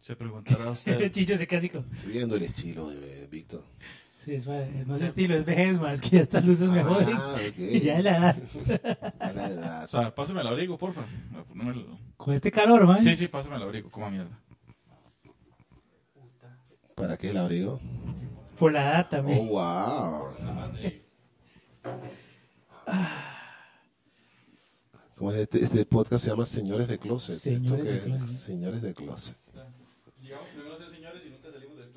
Se preguntará usted. Chicho se casi como... Estoy viendo el estilo de Víctor. Sí, es, no es estilo, es vejez, más que ya estas luces. Ah, ok. Y ya de la edad. A la edad. O sea, pásame el abrigo, porfa. No me lo- Con este calor, man. Sí, sí, pásame el abrigo, coma mierda. ¿Para qué el abrigo? Por la edad Oh, también. wow. ¿Cómo es este, este podcast? Se llama Señores de Closet. Señores ¿Esto de qué? Closet. Señores de Closet. Llegamos primero a ser señores y nunca salimos del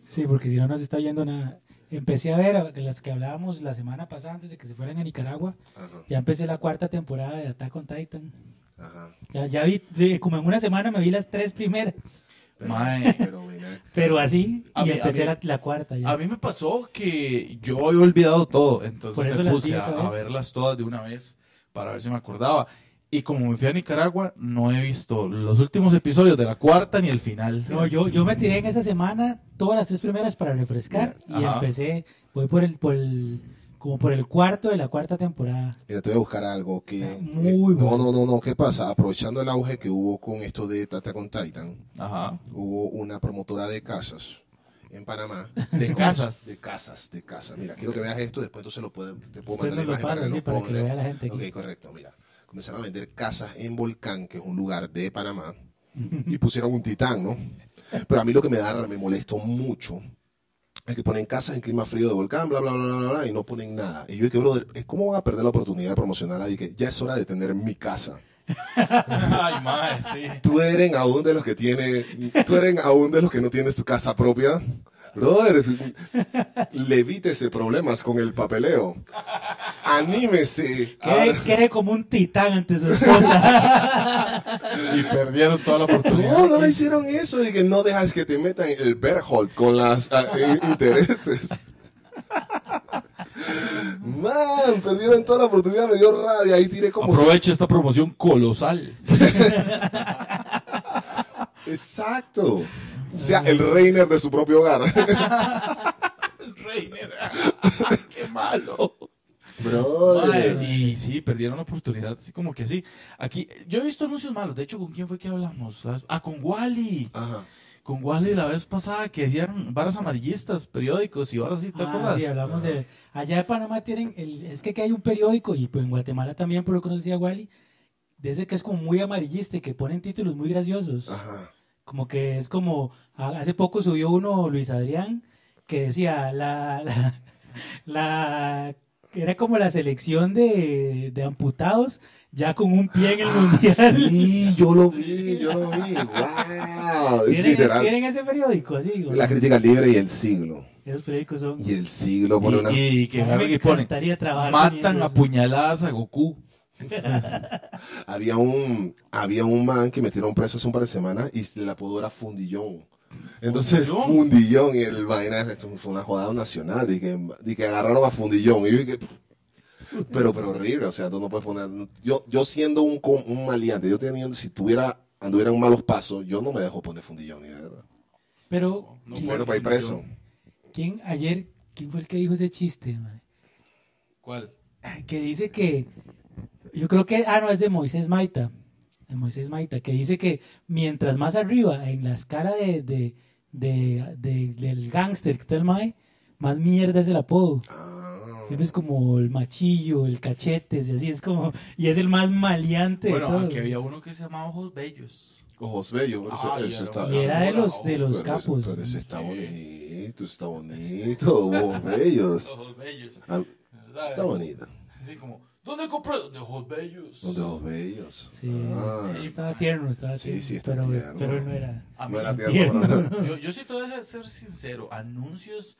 Sí, porque si no, no se está viendo nada. Empecé a ver las que hablábamos la semana pasada antes de que se fueran a Nicaragua. Ajá. Ya empecé la cuarta temporada de Attack on Titan. Ajá. Ya, ya vi, como en una semana me vi las tres primeras. Pero, pero así, A y mí- a empecé mí- la, la cuarta ya. A mí me pasó que yo había olvidado todo, entonces me puse a, a verlas todas de una vez para ver si me acordaba. Y como me fui a Nicaragua, no he visto los últimos episodios de la cuarta ni el final. No, yo, yo me tiré en esa semana todas las tres primeras para refrescar y Ajá. empecé, voy por el, por el, como por el cuarto de la cuarta temporada. mira, te voy a buscar algo que... Está muy eh, no, bueno. no, no, no. ¿Qué pasa? Aprovechando el auge que hubo con esto de Tata con Titan, Ajá. hubo una promotora de casas en Panamá. De casas. De casas, de casas. Mira, quiero que veas esto, después tú se lo puedes, te puedo mandar la imagen para que sí, lo para que lo pongas. vea la gente aquí. Ok, correcto, mira. Comenzaron a vender casas en Volcán, que es un lugar de Panamá, y pusieron un titán, ¿no? Pero a mí lo que me da, me molestó mucho, es que ponen casas en clima frío de volcán, bla, bla, bla, bla, bla, y no ponen nada. Y yo dije, brother, ¿cómo van a perder la oportunidad de promocionar ahí? Que ya es hora de tener mi casa. Ay, madre, sí. Tú eres aún de los que tiene, tú eres aún de los que no tienen su casa propia. Brother, levítese problemas con el papeleo. Anímese. Quede, a- quede como un titán ante su esposa. Y perdieron toda la oportunidad. No, no le hicieron eso y que no dejas que te metan el Berholt con las ah, eh, intereses. Man, perdieron toda la oportunidad, me dio rabia. Ahí tiré como. Aproveche esta promoción colosal. Exacto. Sea el Reiner de su propio hogar. Reiner. Qué malo. Y sí, perdieron la oportunidad, así como que sí. Aquí, yo he visto anuncios malos. De hecho, ¿con quién fue que hablamos? Ah, con Wally. Ajá. Con Wally la vez pasada que decían varas amarillistas, periódicos y ahora sí, ¿te Ah, acuerdas? sí, hablamos de... Allá de Panamá tienen... El, es que aquí hay un periódico, y pues en Guatemala también, por lo que conocía Wally, de ese que es como muy amarillista y que ponen títulos muy graciosos. Ajá. Como que es como... Hace poco subió uno, Luis Adrián, que decía la... la, la- era como la selección de, de amputados ya con un pie en el mundial. Ah, Sí, yo lo vi, yo lo vi. Wow. ¿Tienen, tienen ese periódico así? güey? La crítica libre y el siglo. Esos periódicos son... Y el siglo pone una. Y, y que A mí agarran me encantaría trabajar matan a puñaladas a Goku. Había un, había un man que metieron preso hace un par de semanas y el apodo era Fundillón. Entonces, ¿Fundillón? Fundillón y el vaina, esto fue una jodada nacional, y que, y que agarraron a Fundillón. Y yo dije, pero, pero horrible, o sea, tú no puedes poner, yo, yo siendo un, com- un maleante, yo teniendo, si tuviera, anduviera en malos pasos, yo no me dejo poner Fundillón, ni de verdad. Pero, No ¿quién, Bueno, para ir preso. quién ayer, quién fue el que dijo ese chiste? man? ¿Cuál? Que dice que, yo creo que, ah, no, es de Moisés Maita, de Moisés Maita, que dice que mientras más arriba en la escala de, de, de- de- del gángster que está el Mae, más mierda es el apodo. Ah, Siempre es como el machillo, el cachetes, y así es como, y es el más maleante de Bueno, todos. aquí había uno que se llamaba Ojos Bellos. ojos bellos, pero Ah, eso era está. Y era de los, de los pero ese- capos. Pero ese está bonito, está bonito, ojos bellos. Ojos Bellos. Ah. Está bonito. Así como, ¿dónde compré? De Ojos Bellos. De ojos bellos. Sí, Ah. estaba tierno, estaba Sí, tierno. sí, está pero, tierno. pero él no era. A mí, No era tierno. tierno, yo, yo sí te voy a ser sincero. Anuncios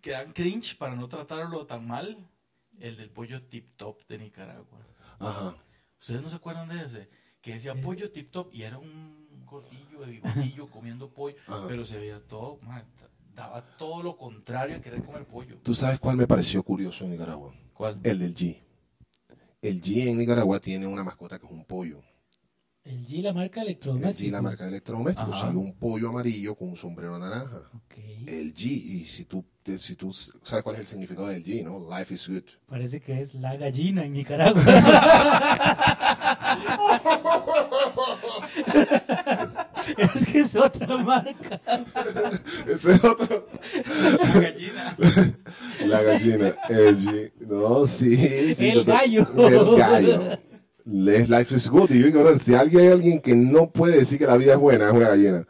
que dan cringe para no tratarlo tan mal. El del pollo tip top de Nicaragua. Ajá. ¿Ustedes no se acuerdan de ese? Que decía pollo tip top y era un gordillo de bigotillo comiendo pollo, Ajá. pero se veía todo, man, daba todo lo contrario a querer comer pollo. ¿Tú sabes cuál me pareció curioso en Nicaragua? ¿Cuál? El del G. El G en Nicaragua tiene una mascota que es un pollo. El G, la marca El electrodoméstico. G, la marca Ajá. sale un pollo amarillo con un sombrero naranja. Ok. El G, y si tú, te- si tú sabes cuál es el significado del G, ¿no? Life is good. Parece que es la gallina en Nicaragua. es que es otra marca. Ese es otro. La gallina. La gallina, el. No, sí. sí, El gallo. El gallo. Life is good. Y yo digo, "Bro, si alguien hay alguien que no puede decir que la vida es buena, es una gallina.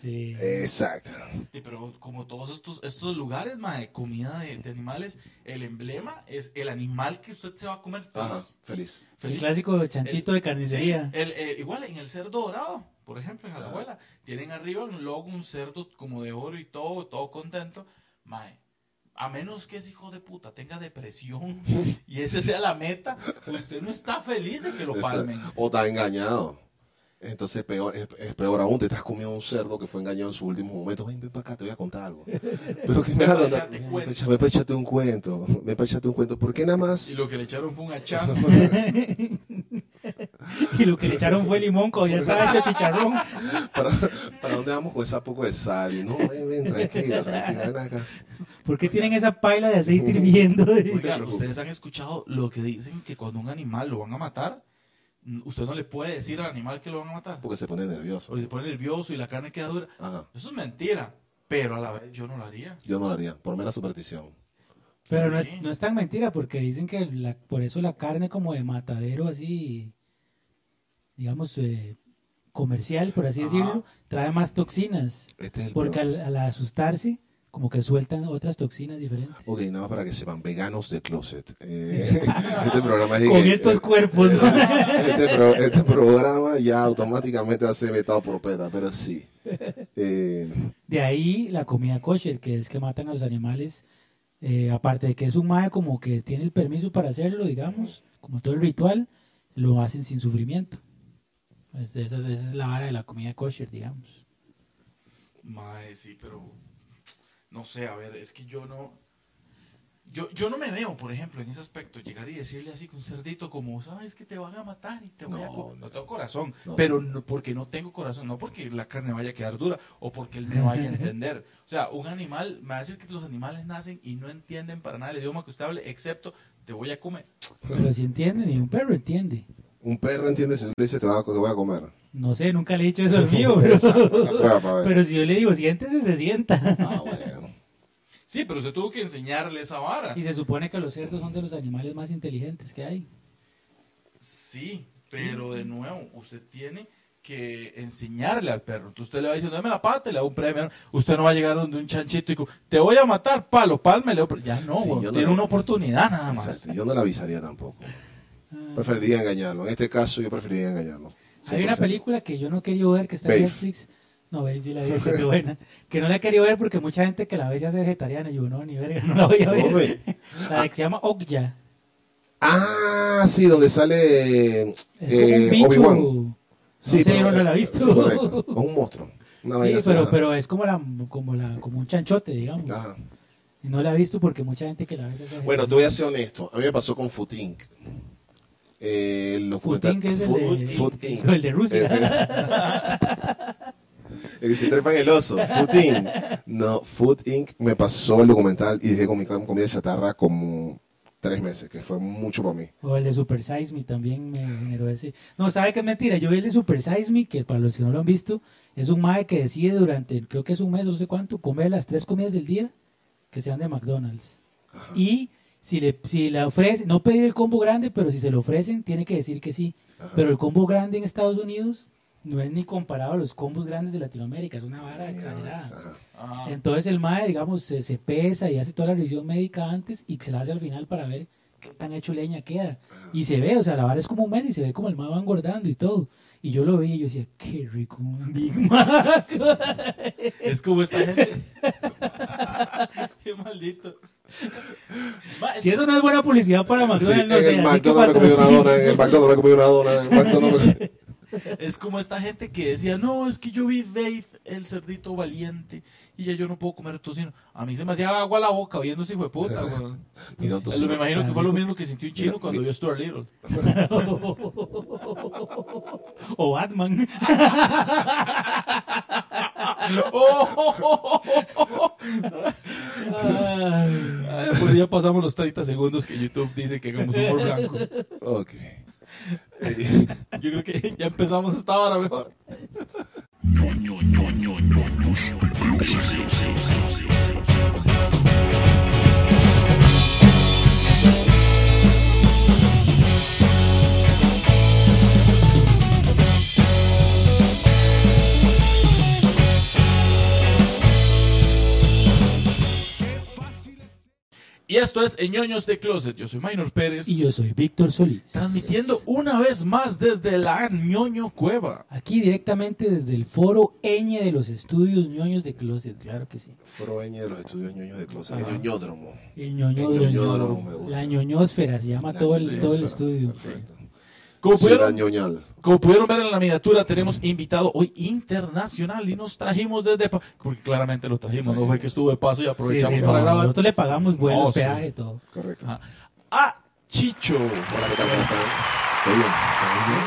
Sí. Exacto. Sí, pero como todos estos, estos lugares, mae, comida de, de animales, el emblema es el animal que usted se va a comer feliz. Ajá, feliz. El Feliz. clásico chanchito El- de carnicería. Sí, el, eh, igual en el cerdo dorado, por ejemplo, en la abuela, tienen arriba un logo, un cerdo como de oro y todo, todo contento. Mae, a menos que ese hijo de puta tenga depresión y esa sea la meta, usted no está feliz de que lo palmen. O está engañado. Entonces peor, es, es peor aún, te estás comiendo un cerdo que fue engañado en sus últimos momentos. Ven, ven para acá, te voy a contar algo. Pero que me vas a contar. Ven para echarte un cuento. Ven para echarte un cuento. ¿Por qué nada más? Y lo que le echaron fue un hachazo. Y lo que le echaron fue limón, cuando ya estaba hecho chicharrón. ¿Para, para dónde vamos con esa poco de sal? Y no, ven, ven, tranquila, tranquila, ven acá. ¿Por qué tienen esa paila de aceite hirviendo? Oiga, ustedes han escuchado lo que dicen que cuando un animal lo van a matar, usted no le puede decir al animal que lo van a matar. Porque se pone nervioso. Porque se pone nervioso y la carne queda dura. Ajá. Eso es mentira. Pero a la vez yo no lo haría. Yo no lo haría, por mera superstición. Pero no, es, no es tan mentira porque dicen que la- por eso la carne como de matadero así, digamos, eh, comercial, por así Ajá. decirlo, trae más toxinas. Este es Porque al, al asustarse, como que sueltan otras toxinas diferentes. Ok, nada más para que sepan, veganos de closet. Eh, este programa es Con que- estos eh, cuerpos. ¿no? este, pro- este programa ya automáticamente ser vetado por PETA, pero sí. Eh, De ahí la comida kosher, que es que matan a los animales. aparte de que es un mae como que tiene el permiso para hacerlo, digamos, como todo el ritual, lo hacen sin sufrimiento. Esa, esa es la vara de la comida kosher, digamos. Mae, sí, pero no sé, a ver, es que yo no yo, yo no me veo, por ejemplo, en ese aspecto, llegar y decirle así con un cerdito como, sabes que te van a matar y te voy a No, co-". no. no tengo corazón, No. pero no, porque no tengo corazón, no porque la carne vaya a quedar dura o porque él me vaya a entender. O sea, un animal, me va a decir que los animales nacen y no entienden para nada el idioma que usted hable, excepto te voy a comer. Pero si entienden, y un perro entiende. Un perro entiende si tú le dices te, va a- te voy a comer. No sé, nunca le he dicho eso al mío, pero, la si yo le digo, siéntese, se sienta. Ah, bueno. Sí, pero usted tuvo que enseñarle esa vara. Y se supone que los cerdos son de los animales más inteligentes que hay. Sí, pero de nuevo, usted tiene que enseñarle al perro. Entonces usted le va diciendo, dame la pata y le da un premio. Usted no va a llegar donde un chanchito y te voy a matar, palo, pálmele. Ya no, Sí, yo no tiene una oportunidad nada más. Exacto, Yo no le avisaría tampoco. Preferiría engañarlo. En este caso yo preferiría engañarlo. Hay una 100%. película que yo no quería ver que está en Babe. Netflix. No, Babe sí la vi, qué buena. Que no la he querido ver porque mucha gente que la ve se hace vegetariana. Y yo, no, ni verga, no la voy a ver. La que se llama Okja. Ah, sí, donde sale eh, bicho. Obi-Wan. Sí, no sé, pero- yo no la he visto. sí, correcto. Es un monstruo. Sí, pero, pero es como, la, como, la, como un chanchote, digamos. Ajá. Y no la he visto porque mucha gente que la ve se hace Bueno, te voy a ser honesto. A mí me pasó con Inc. Eh, el documental- Food Inc. es el Food- de- Food Inc. el de Rusia. Eh, El que se trepa en el oso. Food Inc. No, Food Inc. me pasó el documental y dejé con mi com- comida chatarra como tres meses, que fue mucho para mí. O el de Super Size Me también me generó ese. No, ¿sabe qué es mentira? Yo vi el de Super Size Me, que para los que no lo han visto, es un mae que decide durante, creo que es un mes, no sé cuánto, comer las tres comidas del día que sean de McDonald's. Y si le, si le ofrece, no pedir el combo grande, pero si se lo ofrecen, tiene que decir que sí. Pero el combo grande en Estados Unidos no es ni comparado a los combos grandes de Latinoamérica, es una vara exagerada. Ajá. Ajá. Entonces el MAE, digamos, se, se pesa y hace toda la revisión médica antes y se la hace al final para ver qué tan hecho leña queda. Y se ve, o sea, la vara es como un mes y se ve como el MAE va engordando y todo. Y yo lo vi y yo decía, qué rico un Big Mac. Es como esta gente. Qué maldito. Si eso no es buena publicidad para Sí, McDonald's, no en sé, el así que McDonald's me comí una patrocine. dona, en el McDonald's me comí una dona, en el McDonald's me- Es como esta gente que decía, no, es que yo vi Dave, el cerdito valiente, y ya yo no puedo comer tocino. A mí se me hacía agua la boca viendo hijo de puta, no. Me imagino que fue lo mismo que sintió un chino cuando vio Stuart Little. o Batman. ¡Oh! Ay, Pues ya pasamos los 30 segundos que YouTube dice que hagamos humor blanco. Ok. Yo creo que ya empezamos esta hora mejor. Y esto es Ñoños de Closet. Yo soy Minor Pérez. Y yo soy Víctor Solís. Transmitiendo una vez más desde la ñoño cueva. Aquí directamente desde el foro Ñ de los estudios ñoños de Closet, claro que sí. Foroeñe de los estudios ñoños de Closet. Ajá. El ñoñódromo. El ñoño, El ñoñódromo me gusta. la ñoñosfera se llama La todo el, todo el estudio. Perfecto. Como pudieron, ñoñal. como pudieron ver en la miniatura, tenemos invitado hoy internacional y nos trajimos desde... Pa- Porque claramente lo trajimos, no fue que estuvo de paso y aprovechamos Sí, sí, para no, grabar. Nosotros le pagamos buenos Oh, sí. peajes, todo. Correcto. Ajá. A Chicho. Hola, ¿qué tal?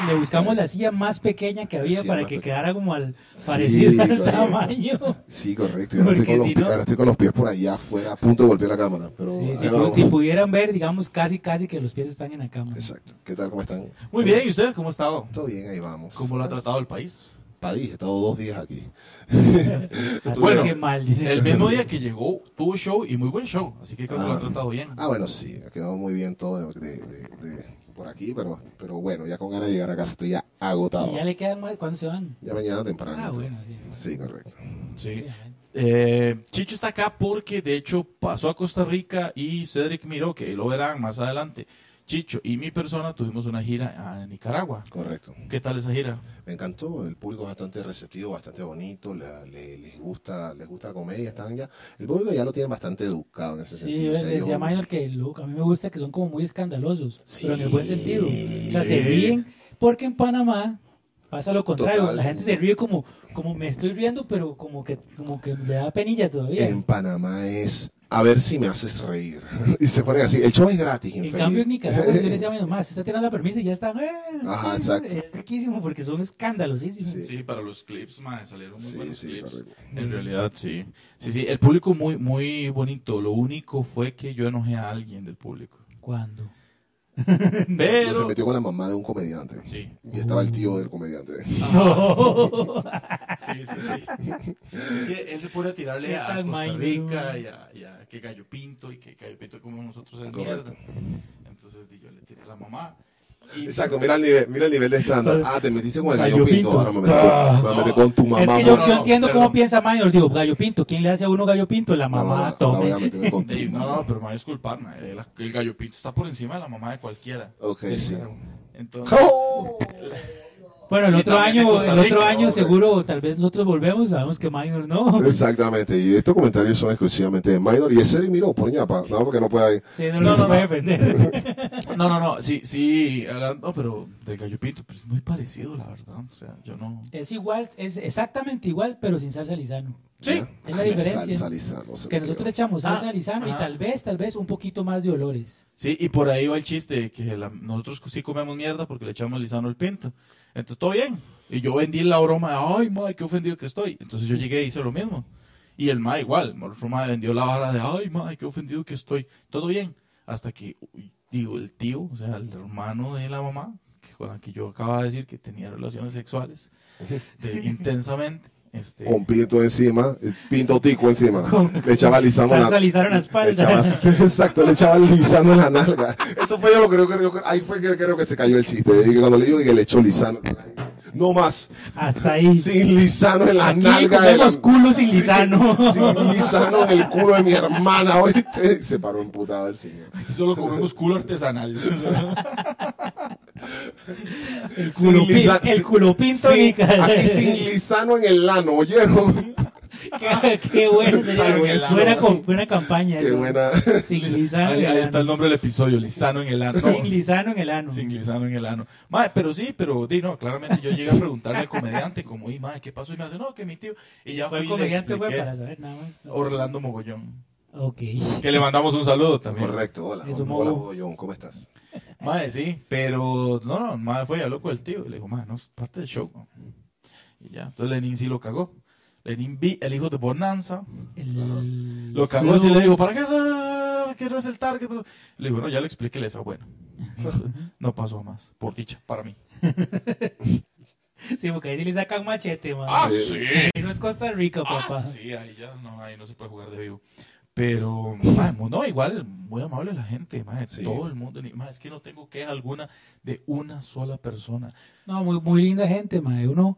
Le buscamos la silla más pequeña que había Sí, para que quedara como al Sí, parecido al correcto. tamaño. Sí, correcto. Y ahora, estoy Porque con, los, si pi- no- ahora estoy con los pies por allá afuera, a punto de golpear la cámara. Pero Sí, si, vamos. pudieran ver, digamos, casi casi que los pies están en la cama. Exacto. ¿Qué tal? ¿Cómo están? Muy bien, ¿y usted cómo ha estado? Todo bien, ahí vamos. ¿Cómo lo ha tratado el país? Padí, he estado dos días aquí. Bueno, que mal, dice. El mismo día que llegó, tuvo show y muy buen show. Así que creo que lo ha Ah. tratado bien. Ah, bueno, sí, ha quedado muy bien todo de, de- de- de por aquí, pero, pero bueno, ya con ganas de llegar a casa estoy ya agotado. Y ya le quedan más. ¿Cuándo se van? Ya mañana temprano. Ah, bueno, sí. Sí, correcto. Sí. Eh, Chicho está acá porque de hecho pasó a Costa Rica y Cedric miró, que lo verán más adelante. Chicho y mi persona tuvimos una gira a Nicaragua. Correcto. ¿Qué tal esa gira? Me encantó, el público es bastante receptivo, bastante bonito, la- le- les gusta les gusta la comedia, están ya, el público ya lo tiene bastante educado en ese Sí, sentido. yo o sea, le decía a yo- Minor que lo, a mí me gusta que son como muy escandalosos, Sí. pero en el buen sentido. O sea, Sí. se ríen porque en Panamá pasa lo contrario. Total. La gente se ríe como, como me estoy riendo, pero como que, como que le da penilla todavía. en Panamá es a ver si me haces reír. y se ponen así, el show es gratis. En infeliz. cambio, en Nicaragua, yo le decía a Minor, más, se está tirando la permisa y ya están. eh, Ajá, sí, exacto. Es riquísimo porque son escandalosísimos. Sí. Sí, para los clips, mae, salieron muy Sí, buenos sí, clips. En realidad, sí. Sí, sí, el público muy, muy bonito. Lo único fue que yo enojé a alguien del público. ¿Cuándo? Pero se metió con la mamá de un comediante. Sí. Y estaba el tío del comediante. Sí, sí, sí. Es que él se pone a tirarle a Costa. Rica y a, y a que Gallo Pinto y que Gallo Pinto como nosotros es Correcto. mierda. Entonces yo le tiré a la mamá. Exacto, mira el nivel, mira el nivel de estándar. Ah, te metiste con el gallo, Gallo pinto, Pinto. ahora me metí, con- me metí con tu mamá. es que yo, no, yo no, entiendo perdón. cómo piensa Minor. Digo, Gallo Pinto. ¿Quién le hace a uno Gallo Pinto? La mamá, voy con tu no, mamá. no, pero me va a disculpar, el, el Gallo Pinto está por encima de la mamá de cualquiera. Ok, sí. Entonces, ¡Oh! Bueno, el otro de año, el otro año seguro, tal vez nosotros volvemos, sabemos que Minor no. Exactamente, y estos comentarios son exclusivamente de Minor y ese miró por ñapa, no, porque no puede Sí, no, No, no, defender. no, no, no, sí, sí, hablando, no, pero del Gallo Pinto, pues es muy parecido, la verdad. O sea, yo no. Es igual, es exactamente igual, pero sin salsa lisano. Sí. Es la Ay, diferencia. Salsa lisano, se Que nosotros le echamos salsa Ah, lisano y tal vez, tal vez un poquito más de olores. Sí, y por ahí va el chiste, que la- nosotros sí comemos mierda porque le echamos lisano al pinto. Entonces, todo bien. Y yo vendí la broma de, ay, madre, qué ofendido que estoy. Entonces yo llegué y hice lo mismo. Y el ma igual, el otro ma vendió la vara de, ay, madre, qué ofendido que estoy. Todo bien. Hasta que, uy, digo, el tío, o sea, el hermano de la mamá, con la que yo acababa de decir que tenía relaciones sexuales de- intensamente, este, Con pinto encima, el pinto tico encima. Le echaba lisano en Salsa la, la le echaba, espalda. exacto, le echaba lisano en la nalga. Eso fue yo lo creo que creo que- ahí fue que creo que se cayó el chiste. Y cuando le digo que le echó lisano, no más, Hasta ahí. sin lisano en la Aquí nalga. de comemos la- culo sin lisano. Sin lisano en el culo de mi hermana, oíste. Se paró emputado el señor. solo comemos culo artesanal. El culo, lisa- el culo pinto sin-. Aquí sin lisano en el lano, ¿oyeron? que qué, bueno. Buena, campaña. Qué esa. buena. Sin lisano Ahí, en ahí el está el nombre del episodio, Lisano en el ano. Sin lisano en el ano. Sin lisano en el ano. Pero sí, pero di, no, claramente yo llegué a preguntarle al comediante, como, y mae, ¿qué pasó? Y me hace, no, que mi tío. Y ya Fue el comediante fue para saber nada más. Orlando Mogollón. Ok. Que le mandamos un saludo también. Correcto, hola. Eso, hola, Mogo. Mogollón, ¿cómo estás? Mae, sí, pero no, no, mae fue ya loco el tío. Y le dijo, mae, no es parte del show. ¿no?". Y ya, entonces Lenin sí lo cagó. Lenin vi, el hijo de Bonanza, El- lo cagó así y le dijo, ¿para qué? Que no es el target. Le dijo, no, ya le expliqué, le esa bueno. No pasó más, por dicha, para mí. Sí, porque ahí le sacan machete, man. Ah, Sí. sí. Ahí no es Costa Rica, papá. Ah, sí, ahí ya no, ahí no se puede jugar de vivo. Pero, no, igual, muy amable la gente, mae, Sí. todo el mundo. mae, es que no tengo queja alguna de una sola persona. No, muy, muy linda gente, mae. Uno,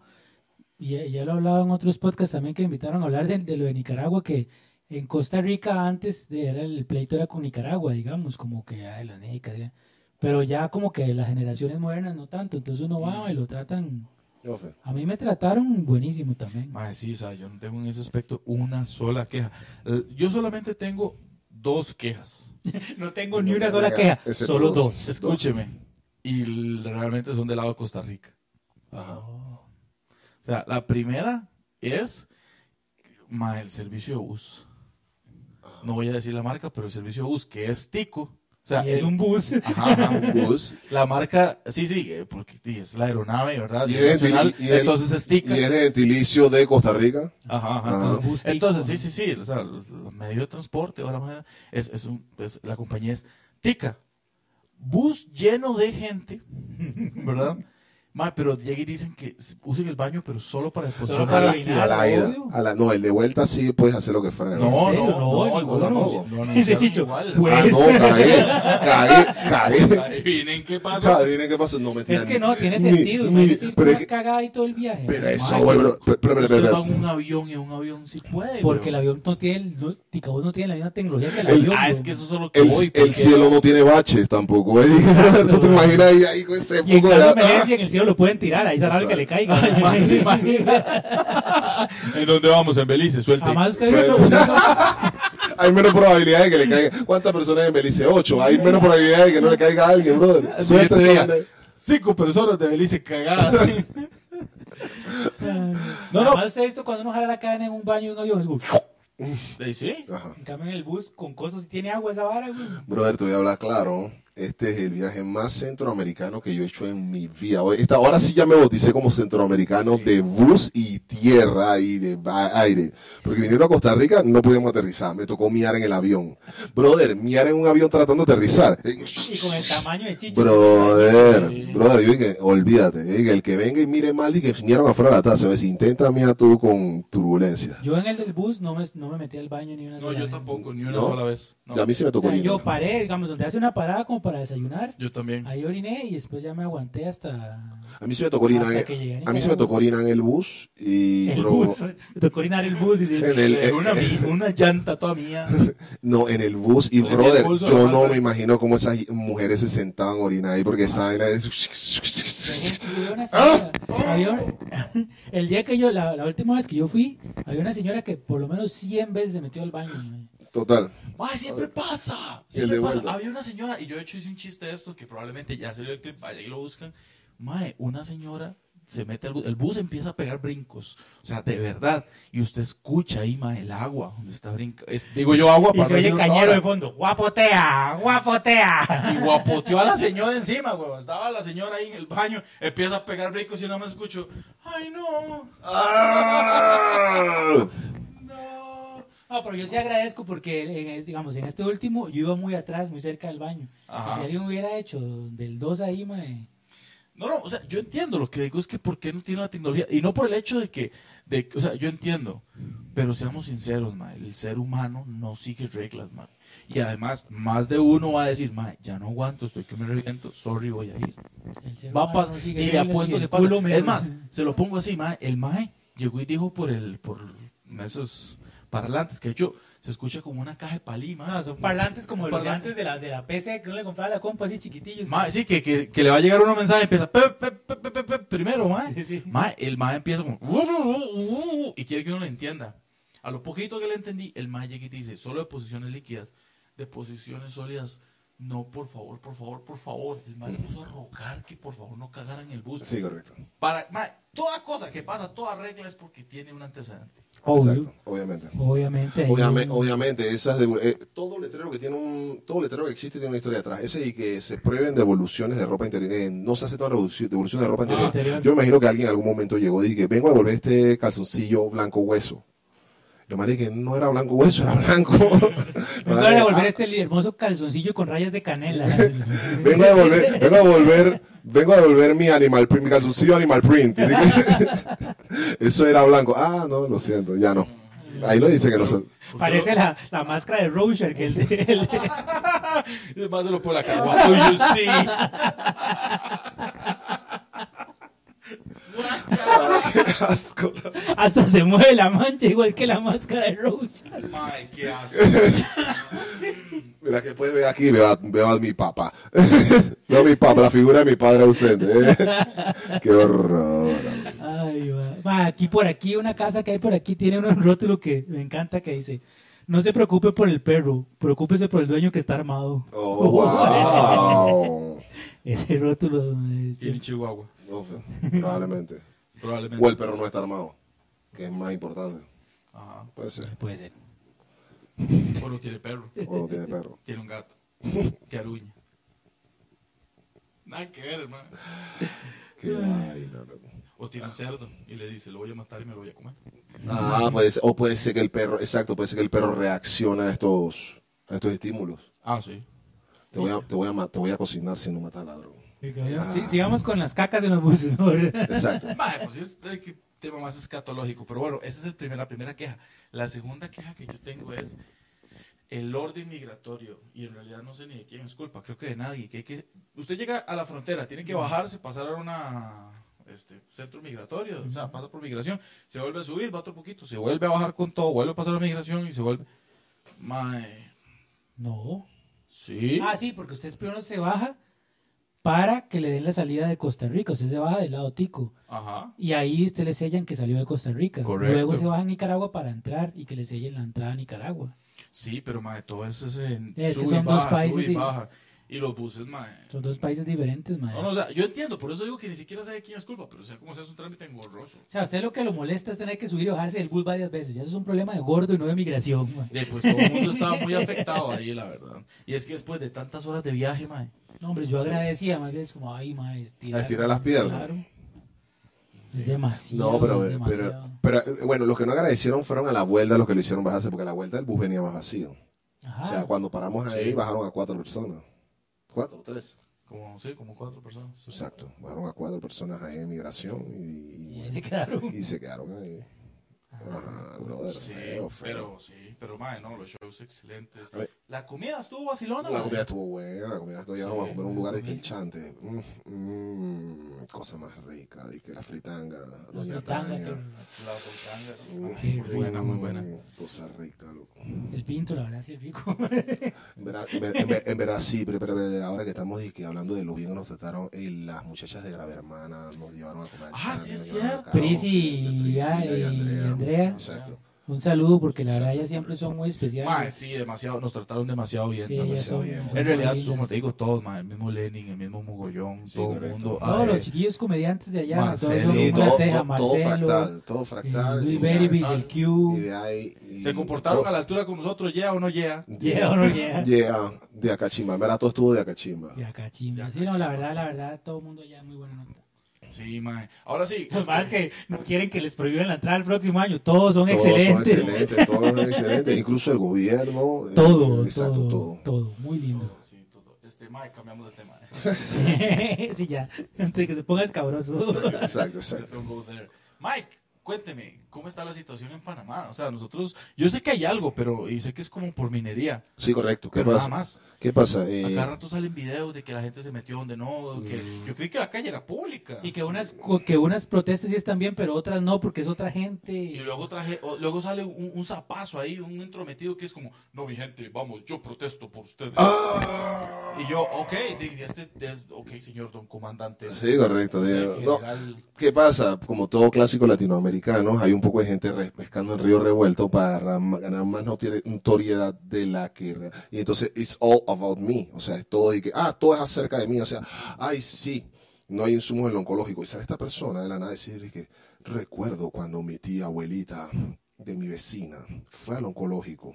y ya, ya lo hablaba en otros podcasts también que invitaron a hablar de, de lo de Nicaragua, que en Costa Rica antes de, era el pleito era con Nicaragua, digamos, como que, ay, los nicas, ya. pero ya como que las generaciones modernas no tanto, entonces uno va y lo tratan, A mí me trataron buenísimo también. Mae, sí, o sea, yo no tengo en ese aspecto una sola queja. Eh, Yo solamente tengo dos quejas. No tengo ni una sola queja, solo dos. dos. Escúcheme. Y realmente son del lado de Costa Rica. Ajá. O sea, la primera es el servicio de bus. No voy a decir la marca, pero el servicio de bus, que es Tico. O sea, es un bus. Ajá, ajá. Bus. La marca, sí, sí, porque sí, es la aeronave, ¿verdad? Y nacional, y el- entonces es Tica. Y gentilicio de Costa Rica. Ajá, ajá. Ajá. Entonces, sí, sí, sí. O sea, los- los medios de transporte, o la manera, es, es un, es- la compañía es Tica. Bus lleno de gente, ¿verdad? Ma, pero llega y dicen que usen el baño, pero solo para el para a la, a la ida. A la, no, el de vuelta sí puedes hacer lo que fuera. No, no, No, no, igual. Lo Dice Chicho, pues- Ah, no, caí, caí, caí. Adivinen qué pasó. Adivinen qué pasó. No me Es que no, tiene sentido. ni- Imagínese ir pero es cagada y todo el viaje. Pero eso, güey, pero, pero, pero, pero, un avión y en un avión sí puede. Porque el avión no tiene, no, Ticabús no tiene la misma tecnología que el, El- avión. Ah, es que eso es lo que el, voy. el cielo no tiene baches tampoco. Exacto, ¿Tú te güey. imaginas ahí, ahí con ese poco de en el cielo lo pueden tirar, ahí se sabe que le caiga. Mae, ¿se imagina? ¿En dónde vamos? En Belice, suelte. Usted. Hay menos probabilidad de que le caiga. ¿Cuántas personas en Belice? Ocho. Hay menos probabilidad de que no le caiga a alguien, brother. Vaina. Cinco personas de Belice cagadas. No, no. Jamás usted ha visto cuando uno jala la cadena en un baño de un avión. ¿Y sí? Ajá. en cambio en el bus con cosas si tiene agua esa vara, güey. Brother, te voy a hablar claro. Este es el viaje más centroamericano que yo he hecho en mi vida. Hoy- Esta, ahora sí ya me bauticé como centroamericano Sí. de bus y tierra y de aire. Porque vinieron a Costa Rica, no pudimos aterrizar. Me tocó miar en el avión. Brother, miar en un avión tratando de aterrizar. Y con el tamaño de chicho. Brother, Sí. brother, yo dije, olvídate, eh, que el que venga y mire mal y que vinieron afuera de la taza, a ver si intenta mirar tú con turbulencia. Yo en el del bus no me, no me metí al baño ni una No, sola yo vez. tampoco, ni una ¿No? sola vez. No. A mí sí me O tocó sea, ir. yo paré, digamos, donde hace una parada como para desayunar. Yo también. Ahí oriné y después ya me aguanté hasta A mí sí me tocó orinar en, que a mí sí me tocó orinar en el bus y el bro, bus. Me tocó orinar el bus. Y en el, Eh, eh, una, mi- una llanta toda mía. no, en el bus y el brother, bolso yo no me imagino cómo esas mujeres se sentaban a orinar ahí porque esa vaina es un- el día que yo, la, la última vez que yo fui, había una señora que por lo menos 100 veces se metió al baño. total. ¡Ay, siempre pasa! Y Siempre pasa. vuelta. Había una señora, y yo de hecho hice un chiste de esto, que probablemente ya salió el clip, vaya y lo buscan. Mae, una señora se mete al bus, el bus empieza a pegar brincos. O sea, de verdad. Y usted escucha ahí, mae, el agua, donde está brincando. Digo yo agua Y para se no oye cañero de fondo. ¡Guapotea! ¡Guapotea! Y guapoteó a la señora encima, güey. Estaba la señora ahí en el baño, empieza a pegar brincos y yo nada más escucho, ¡ay no! No. Pero yo sí agradezco porque, en, el- digamos, en este último yo iba muy atrás, muy cerca del baño. Si alguien hubiera hecho del 2 ahí, mae, No, no, o sea, yo entiendo, lo que digo es que ¿por qué no tiene la tecnología? Y no por el hecho de que, de, o sea, yo entiendo, pero seamos sinceros, ma, el ser humano no sigue reglas, ma. Y además, más de uno va a decir, ma, ya no aguanto, estoy que me reviento, sorry, voy a ir. el ser Va a humano pasar, no y le apuesto que pasa. Es más, se lo pongo así, ma, el mae llegó y dijo por el, por esos parlantes que yo, se escucha como una caja de palí, ma. No, son parlantes como los de parlante. antes de la, de la PC que uno le compraba la compa así chiquitillos. Ma, sí, que, que, que le va a llegar un mensaje y empieza pe, pe, pe, pe, pe, pe, primero, ma. Sí, sí. Ma, el ma empieza como y quiere que uno lo entienda. A lo poquito que le entendí, el mae llega y te dice, solo de posiciones líquidas, de posiciones sólidas, no, por favor, por favor, por favor. El mae se puso a rogar que por favor no cagaran el bus. Sí, correcto. Para, mae, toda cosa que pasa, toda regla es porque tiene un antecedente. Obvio. Exacto, obviamente. Obviamente. Obviamente, obviamente esas devo- eh, todo letrero que tiene un todo letrero que existe tiene una historia atrás. Ese y que se prueben devoluciones de ropa interior, eh, no se hace toda devolución, de ropa interior. interior. Yo me imagino que alguien en algún momento llegó y dije, vengo a devolver este calzoncillo blanco hueso. Lo malo que no era blanco hueso, era blanco. Vengo a devolver este hermoso calzoncillo con rayas de canela. Vengo a devolver, vengo a devolver, vengo a devolver mi animal print, mi calzoncillo animal print. Eso era blanco. Ah, no, lo siento, ya no. Ahí lo dice que no se- Parece la, la máscara de Roger, que el de, se lo pone la cara. What do you see? Qué asco. hasta se mueve la mancha igual que la máscara de Roger. Mae, qué asco. Mira que después veo aquí, veo a, veo a mi papá. veo a mi papá, la figura de mi padre ausente. ¿eh? Qué horror. Ay, va. Va, aquí por aquí, una casa que hay por aquí tiene un rótulo que me encanta que dice, no se preocupe por el perro, preocúpese por el dueño que está armado. Oh, wow. Ese rótulo Tiene chihuahua, Uf, probablemente. probablemente. O el perro no está armado, que es más importante. Ajá. Puede ser. puede ser. O no tiene perro, O no tiene perro. tiene un gato. Que aruña. Nada que ver, hermano. Qué vaina. O tiene un cerdo y le dice, lo voy a matar y me lo voy a comer. Ah, puede ser. O puede ser que el perro, exacto, puede ser que el perro reacciona a estos, a estos estímulos. Ah, sí. Te voy a, te voy a, ma- te voy a cocinar si no matas al ladrón. Sí, sigamos con las cacas de los buses. Exacto. Mae, pues es eh, que tema más escatológico. Pero bueno, esa es el primer, la primera queja. La segunda queja que yo tengo es el orden migratorio. Y en realidad no sé ni de quién es culpa. Creo que de nadie. Que hay que, usted llega a la frontera, tiene que bajarse, pasar a una este, centro migratorio. O sea, pasa por migración, se vuelve a subir, va otro poquito, se vuelve a bajar con todo, vuelve a pasar a migración y se vuelve... Mae, No. sí. Ah, sí, porque usted primero se baja para que le den la salida de Costa Rica. Usted se baja del lado tico. Ajá. Y ahí usted le sellan que salió de Costa Rica. Correcto. Luego se baja a Nicaragua para entrar y que le sellen la entrada a Nicaragua. Sí, pero mae, todo eso es en Es que sube y son dos baja, países sube y baja. Y los buses, mae. Son dos países diferentes, madre. No, no, o sea, yo entiendo, por eso digo que ni siquiera sé de quién es culpa, pero sea como sea, es un trámite engorroso. O sea, a usted lo que lo molesta es tener que subir y bajarse del bus varias veces. Y eso es un problema de gordo y no de migración. mae. Pues todo el mundo estaba muy afectado ahí, la verdad. Y es que después de tantas horas de viaje, mae. No, hombre, yo agradecía, más bien es como, ay, mae, estirar, A estirar las piernas. Claro. Es demasiado. No, pero, es pero, pero, eh, bueno, los que no agradecieron fueron a la vuelta los que le hicieron bajarse, porque a la vuelta el bus venía más vacío. Ajá. O sea, cuando paramos ahí, Sí. bajaron a cuatro personas. ¿Cuatro? ¿Tres? Como, sí, como cuatro personas. Exacto. Bajaron a cuatro personas ahí en migración y, Y ahí se quedaron. y se quedaron ahí. Brother. Sí, feo, feo. pero sí, pero mae, no, los shows excelentes. La comida estuvo vacilona. La comida estuvo buena, la comida estuvo llegaron a comer en un lugar de que el comida. chante. Mm, mm, cosa más rica, y que la fritanga, doña fritanga, Tania. que- La volcanga. Mm, Muy buena, muy buena. Cosa rica, loco. El pinto, la verdad, sí es rico. En verdad, en ver- en ver- en verdad sí, pero, ahora que estamos hablando de lo bien que nos trataron, eh, las muchachas de Grave Hermana nos llevaron a comer. Ah, sí, es cierto. Caro, Prisi, Prisi, ya, y y Andrea. Exacto. Un saludo, porque la verdad ellas siempre son muy especiales. sí, demasiado, nos trataron demasiado bien. Sí, demasiado bien. En realidad, como te digo, todos, el mismo Lenin, el mismo Mogollón, Sí, todo el mundo. Todos ah, los eh, chiquillos comediantes de allá, Marcelo. Sí, todo, teja, todo, todo Marcelo, fractal, todo eh, fractal. Luis Beribis, el y Q. de ahí- y- Se comportaron todo- a la altura con nosotros, ya o no ya. Yeah o no yeah. Yeah, de Acachimba. En verdad, todo estuvo de Acachimba. Y acá chimba. Ya, Sí, no, chimba. la verdad, la verdad, todo el mundo allá muy buena nota. Sí, mae. Ahora sí. Lo este, más que no quieren que les prohíban la entrada el próximo año. Todos son Todos excelentes. son excelentes, todos son excelentes. Incluso el gobierno. eh, Todo, Exacto, todo, todo. todo, muy lindo. todo, sí, todo. Este, mae, cambiamos de tema. eh. sí, ya, antes de que se ponga escabroso. Exacto, exacto. There. Mike, cuénteme, ¿cómo está la situación en Panamá? O sea, nosotros, yo sé que hay algo, pero y sé que es como por minería. Sí, correcto. ¿Qué Pero nada pasa? más. ¿Qué pasa? Eh, A cada rato salen videos de que la gente se metió donde no. Que, yo creí que la calle era pública. Y que unas, que unas protestas sí están bien, pero otras no, porque es otra gente. Y luego traje, luego sale un, un zapazo ahí, un entrometido que es como, no, mi gente, vamos, yo protesto por ustedes. ¡Ah! Y yo, ok, de, de este, de- ok, señor don comandante. Sí, correcto. digo, no. ¿Qué pasa? Como todo clásico latinoamericano hay un poco de gente pescando en río revuelto para ganar más notori- notoriedad de la que... Y entonces, it's all about me. O sea, es todo de que, ah, todo es acerca de mí. O sea, ay, sí, no hay insumos en lo oncológico. Y sale esta persona de la nada decir que, recuerdo cuando mi tía abuelita de mi vecina fue al oncológico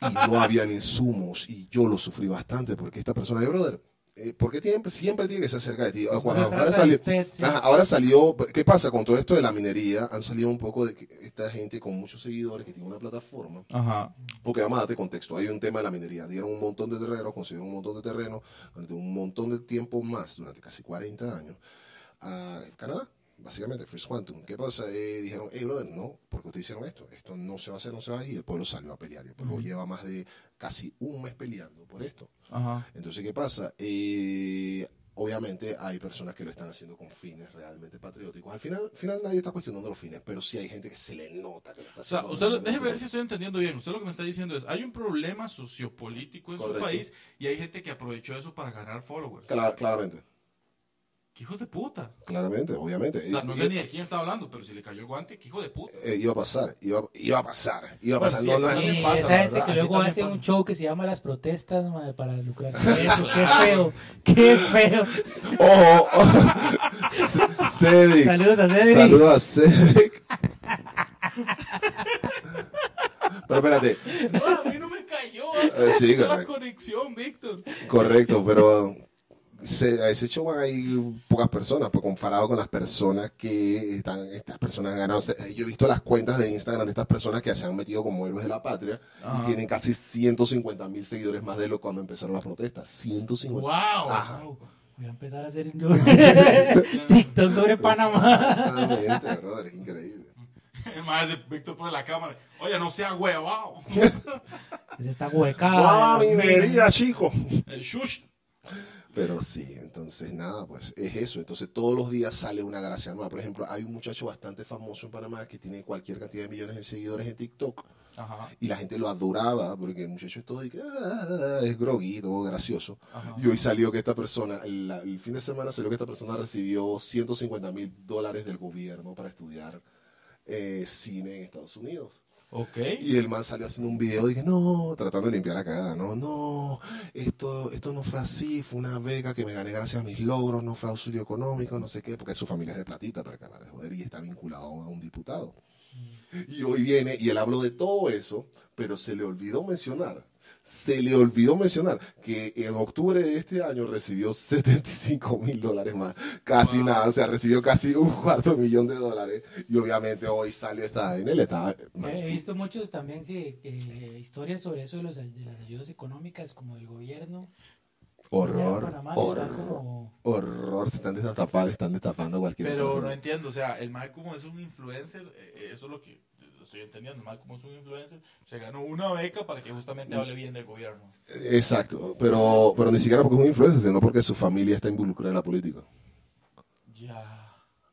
y no habían insumos y yo lo sufrí bastante porque esta persona de brother, eh, porque tiene- siempre tiene que ser cerca de ti. Ah, Ahora, salió, usted, sí. Ajá, ahora salió, ¿qué pasa con todo esto de la minería? Han salido un poco de que esta gente con muchos seguidores que tiene una plataforma. Ajá. Ok, vamos a darte contexto. Hay un tema de la minería. Dieron un montón de terrenos, consiguieron un montón de terrenos durante un montón de tiempo más, durante casi 40 años, a Canadá. Básicamente, First Quantum. ¿Qué pasa? Eh, dijeron, hey, brother, no, porque ustedes hicieron esto. Esto no se va a hacer, no se va a ir. Y el pueblo salió a pelear. Y el pueblo lleva más de casi un mes peleando por esto. Ajá. Entonces, ¿qué pasa? Eh, obviamente hay personas que lo están haciendo con fines realmente patrióticos. Al final, al final nadie está cuestionando los fines, pero sí hay gente que se le nota que lo está O sea, haciendo. usted, déjeme ver si estoy entendiendo bien. Usted lo que me está diciendo es, hay un problema sociopolítico en Correcto. su país y hay gente que aprovechó eso para ganar followers. Cla- claramente, ¿Qué hijos de puta? claramente, obviamente. O sea, no Y- sé ni de quién está hablando, pero si le cayó el guante, ¿qué hijo de puta? eh, iba a pasar, iba, iba a pasar, iba a Bueno, pasar. sí, no, pasa, esa gente verdad, que luego hace pasa. un show que se llama Las Protestas madre, para lucrar eso. Qué feo, qué feo. Ojo. C- Cedric. Saludos a Cedric. Saludos a Cedric. Pero espérate, No, a mí no me cayó. Eh, sí, es la conexión, Víctor. correcto, pero se- a ese show hay pocas personas, pues comparado con las personas que están, estas personas han ganado. O sea, Yo he visto las cuentas de Instagram de estas personas que se han metido como héroes de la patria Ajá. y tienen casi 150 mil seguidores más de lo cuando empezaron las protestas. 150. ¡Wow! Ajá. Voy a empezar a hacer yo TikTok sobre Panamá. Totalmente, brother, es increíble. Más Víctor pone la cámara. Oye, no sea huevado. Se está huecada. chico! El shush. Pero sí, entonces nada, pues es eso. Entonces todos los días sale una gracia nueva. Por ejemplo, hay un muchacho bastante famoso en Panamá que tiene cualquier cantidad de millones de seguidores en TikTok Ajá. y la gente lo adoraba porque el muchacho es todo de que, "Ah", es groggy, todo gracioso. Ajá. Y hoy salió que esta persona, el, el fin de semana salió que esta persona recibió 150 mil dólares del gobierno para estudiar eh, cine en Estados Unidos. Ok. Y el man salió haciendo un video dije, no, tratando de limpiar la cagada, no, no, esto, esto no fue así, fue una beca que me gané gracias a mis logros, no fue auxilio económico, no sé qué, porque su familia es de platita, para acabar de joder, y está vinculado a un diputado. Y hoy viene y él habló de todo eso, pero se le olvidó mencionar, se le olvidó mencionar que en octubre de este año recibió 75 mil dólares más, casi Wow. nada, o sea, recibió casi un cuarto de millón de dólares, y obviamente hoy salió esta en él estaba... He visto muchos también, sí, que- historias sobre eso de, los, de las ayudas económicas, como del gobierno. Horror, Panamá, horror, como- horror, se están destapando, están destapando cualquier Pero cosa. no entiendo, o sea, el Mae como es un influencer, eh, eso es lo que estoy entendiendo, Mae como es un influencer, se ganó una beca para que justamente hable bien del gobierno. Exacto, pero, pero ni siquiera porque es un influencer, sino porque su familia está involucrada en la política. Ya.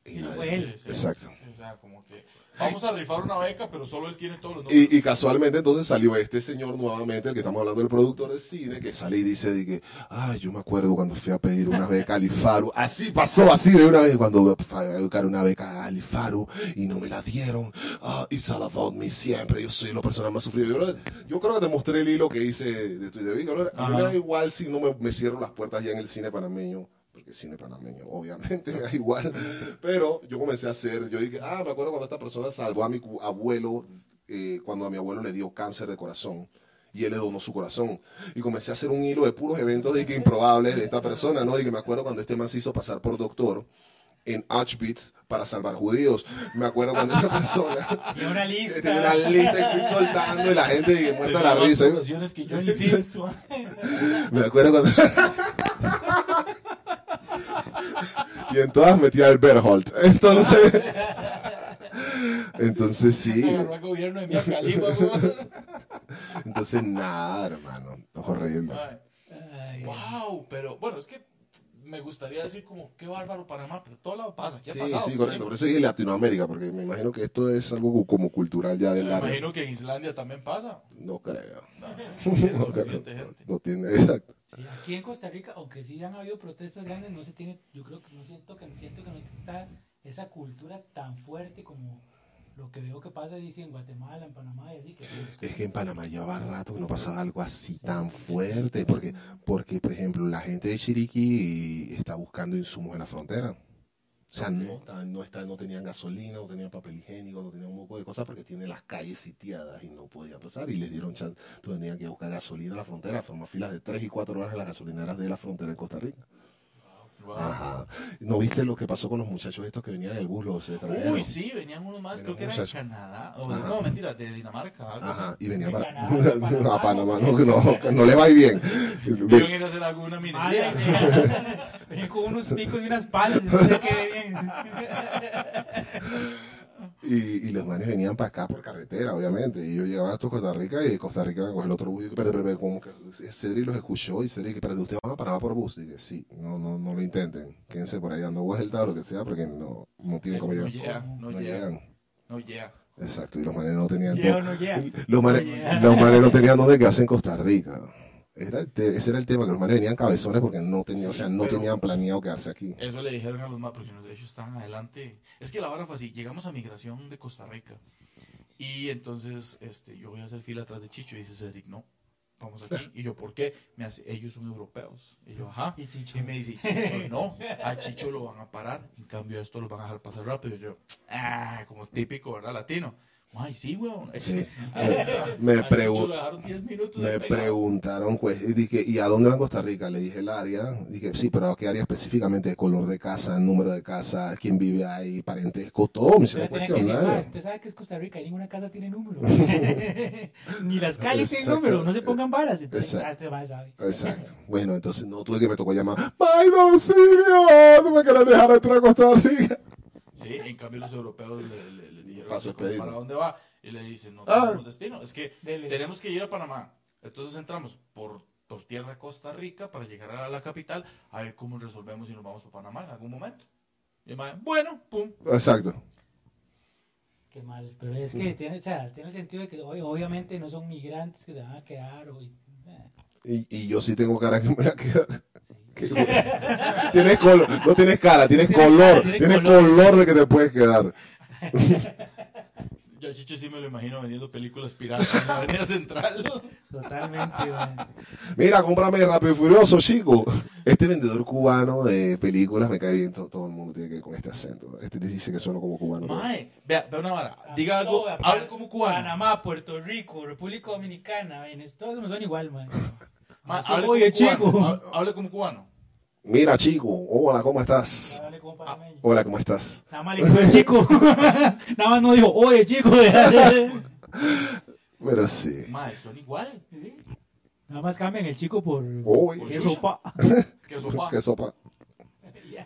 Y Sí, nadie- fue él. Exacto. Sí, o sea, como que vamos a rifar una beca, pero solo él tiene todos los números. Y, y casualmente entonces salió este señor nuevamente, el que estamos hablando del productor de cine, que sale y dice de que, ay, yo me acuerdo cuando fui a pedir una beca a Alifaru. Así pasó, así de una vez, cuando fui a buscar una beca a Alifaru y no me la dieron. Ah, it's all about me siempre, yo soy la persona más sufrida. Yo, yo creo que te mostré el hilo que hice de Twitter. A mí me da igual si no me, me cierro las puertas ya en el cine panameño. Porque el cine panameño, obviamente, me da igual. Pero yo comencé a hacer, yo dije, ah, me acuerdo cuando esta persona salvó a mi abuelo, eh, cuando a mi abuelo le dio cáncer de corazón. Y él le donó su corazón. Y comencé a hacer un hilo de puros eventos de que improbables de esta persona, ¿no? Y que me acuerdo cuando este man se hizo pasar por doctor en Auschwitz para salvar judíos. Me acuerdo cuando esta persona Tenía una lista. tenía una lista y fui soltando y la gente que muerta la risa. que Simpson. Me acuerdo cuando... y en todas metía el Berholt. Entonces... Entonces sí. Agarró gobierno de. Entonces nada, hermano. Horrible. Ay, Wow, pero bueno, es que me gustaría decir como qué bárbaro Panamá, pero todo lado pasa. ¿Qué ha Sí, pasado? sí, correcto. Por eso dije Latinoamérica, porque me imagino que esto es algo como cultural ya del Me área. imagino que en Islandia también pasa. No creo. No, No, gente. No tiene, exacto. Sí, aquí en Costa Rica, aunque sí han habido protestas grandes, no se tiene, yo creo que no siento que siento que no está esa cultura tan fuerte como, lo que veo que pasa dice en Guatemala, en Panamá y así que Es que en Panamá llevaba rato que no pasaba algo así tan fuerte, porque, porque por ejemplo, la gente de Chiriquí está buscando insumos en la frontera. O sea, no, no, estaban- no tenían gasolina, no tenían papel higiénico, no tenían un poco de cosas porque tienen las calles sitiadas y no podían pasar. Y les dieron chance. Tenían que buscar gasolina en la frontera, formar filas de 3 y 4 horas en las gasolineras de la frontera en Costa Rica. Wow. Ajá. ¿No viste lo que pasó con los muchachos estos que venían en el bus, los extranjeros? Uy, sí, venían unos más, creo que era de. Canadá. O, no, mentira, de Dinamarca. Algo Ajá, así. y venían para Canadá, a Panamá, no, no. que no, le va bien. Ir a hacer alguna mía. Venían con unos picos y unas palas, no sé qué venían. Y, y los manes venían para acá por carretera, obviamente. Y yo llegaba hasta Costa Rica y de Costa Rica me coge el otro bus. Y yo, espérate, espérate, como que Cedric los escuchó y Cedric, espérate, ¿ustedes van a Panamá por bus? Y dije, sí, no, no, no lo intenten. Quédense por ahí dando vueltas o lo que sea, porque no, no tienen cómo No llegar. llega, no No llega. llegan. No llega. Exacto, y los manes no tenían Llega no llega. Los manes, No llega. los manes no tenían dónde quedarse en Costa Rica. Era el te- ese era el tema, que los manes venían cabezones porque no tenían, o Sí, sea, no tenían planeado quedarse aquí. Eso le dijeron a los más, porque de hecho estaban adelante. Es que la vara fue así, llegamos a migración de Costa Rica. Y entonces este, yo voy a hacer fila atrás de Chicho y dice Cedric, no, vamos aquí. Y yo, ¿por qué? Me hace, ellos son europeos. Y yo, ajá. Y Chicho. Y me dice, Chicho, no, a Chicho lo van a parar. En cambio, a esto lo van a dejar pasar rápido. Y yo, ah, como típico, ¿verdad? Latino. Ay, sí, weón. Sí. Me pregun- le dejaron 10 minutos Me preguntaron, pues, y dije, ¿y a dónde va Costa Rica? Le dije el área. Dije, sí, pero ¿a qué área específicamente? ¿De color de casa, número de casa, quién vive ahí, parentesco? Todo me hicieron Usted tenía que decir, "Ma, cuestionario. usted sabe que es Costa Rica y ninguna casa tiene número. Ni las calles tienen número, no se pongan varas. Entonces, Exacto. ah, este sabe. Exacto. Bueno, entonces no tuve que me tocó llamar. ¡Ay, auxilio! No me quieres dejar entrar a Costa Rica. Sí, en cambio los europeos le, le- le dijeron, Paso así como, expedito. ¿para dónde va? Y le dicen, no Ah. tenemos destino. Es que Dele. tenemos que ir a Panamá. Entonces entramos por, por tierra a Costa Rica para llegar a la capital a ver cómo resolvemos y nos vamos a Panamá en algún momento. Y mae, bueno, pum. Exacto. Qué mal, pero es que tiene, o sea, tiene el sentido de que ob- obviamente no son migrantes que se van a quedar o... eh, Y, y yo sí tengo cara que me voy a quedar. tienes color, no tienes cara, tienes Tienes color, cara, tienes tienes color. color de que te puedes quedar. Yo Chicho sí me lo imagino vendiendo películas piratas en la Avenida Central. Totalmente, man. Mira, cómprame Rápido y Furioso, chico. Este vendedor cubano de películas me cae bien. Todo, todo el mundo tiene que ir con este acento. Este dice que suena como cubano. Mae, vea, vea una vara. Diga algo, hable como cubano. Panamá, Puerto Rico, República Dominicana, todos me son igual, man. Mae, Eso hable oye, como chico. cubano. Hable- Hable como cubano. Mira, chico. Hola, ¿cómo estás? Dale como panameño. Hola, ¿cómo estás? Nada más le dijo el chico. Nada más no dijo, oye, chico. Pero sí. Mae, son igual. Nada más cambian el chico por... Oye. por sopa. Que sopa. ¿Qué sopa? Ya.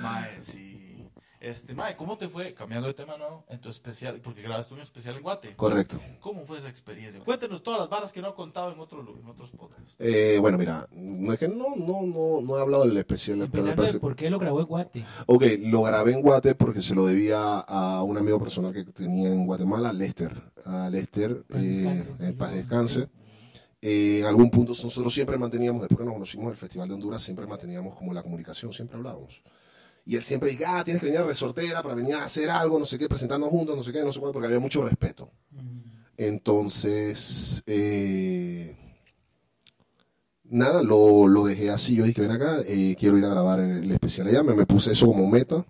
Mae, sí. Este, Mae, ¿cómo te fue, cambiando de tema nuevo, en tu especial, porque grabaste un especial en Guate? Correcto. ¿Cómo fue esa experiencia? Cuéntenos todas las varas que no ha contado en, otro, en otros podcasts. Eh, bueno, mira, no es que no, no, no, no he hablado del especial. pero Empezando de parece- por qué lo grabó en Guate. Ok, lo grabé en Guate porque se lo debía a un amigo personal que tenía en Guatemala, Lester. A Lester, Paz eh, descanse, en paz saludos. descanse. Eh, en algún punto nosotros siempre manteníamos, después que nos conocimos en el Festival de Honduras, siempre manteníamos como la comunicación, siempre hablábamos. Y él siempre dice, ah, tienes que venir a Resortera para venir a hacer algo, no sé qué, presentarnos juntos, no sé qué, no sé cuánto, porque había mucho respeto. Entonces, eh, nada, lo, lo dejé así. Yo dije, ven acá, eh, quiero ir a grabar el, especial allá. Me, me puse eso como meta.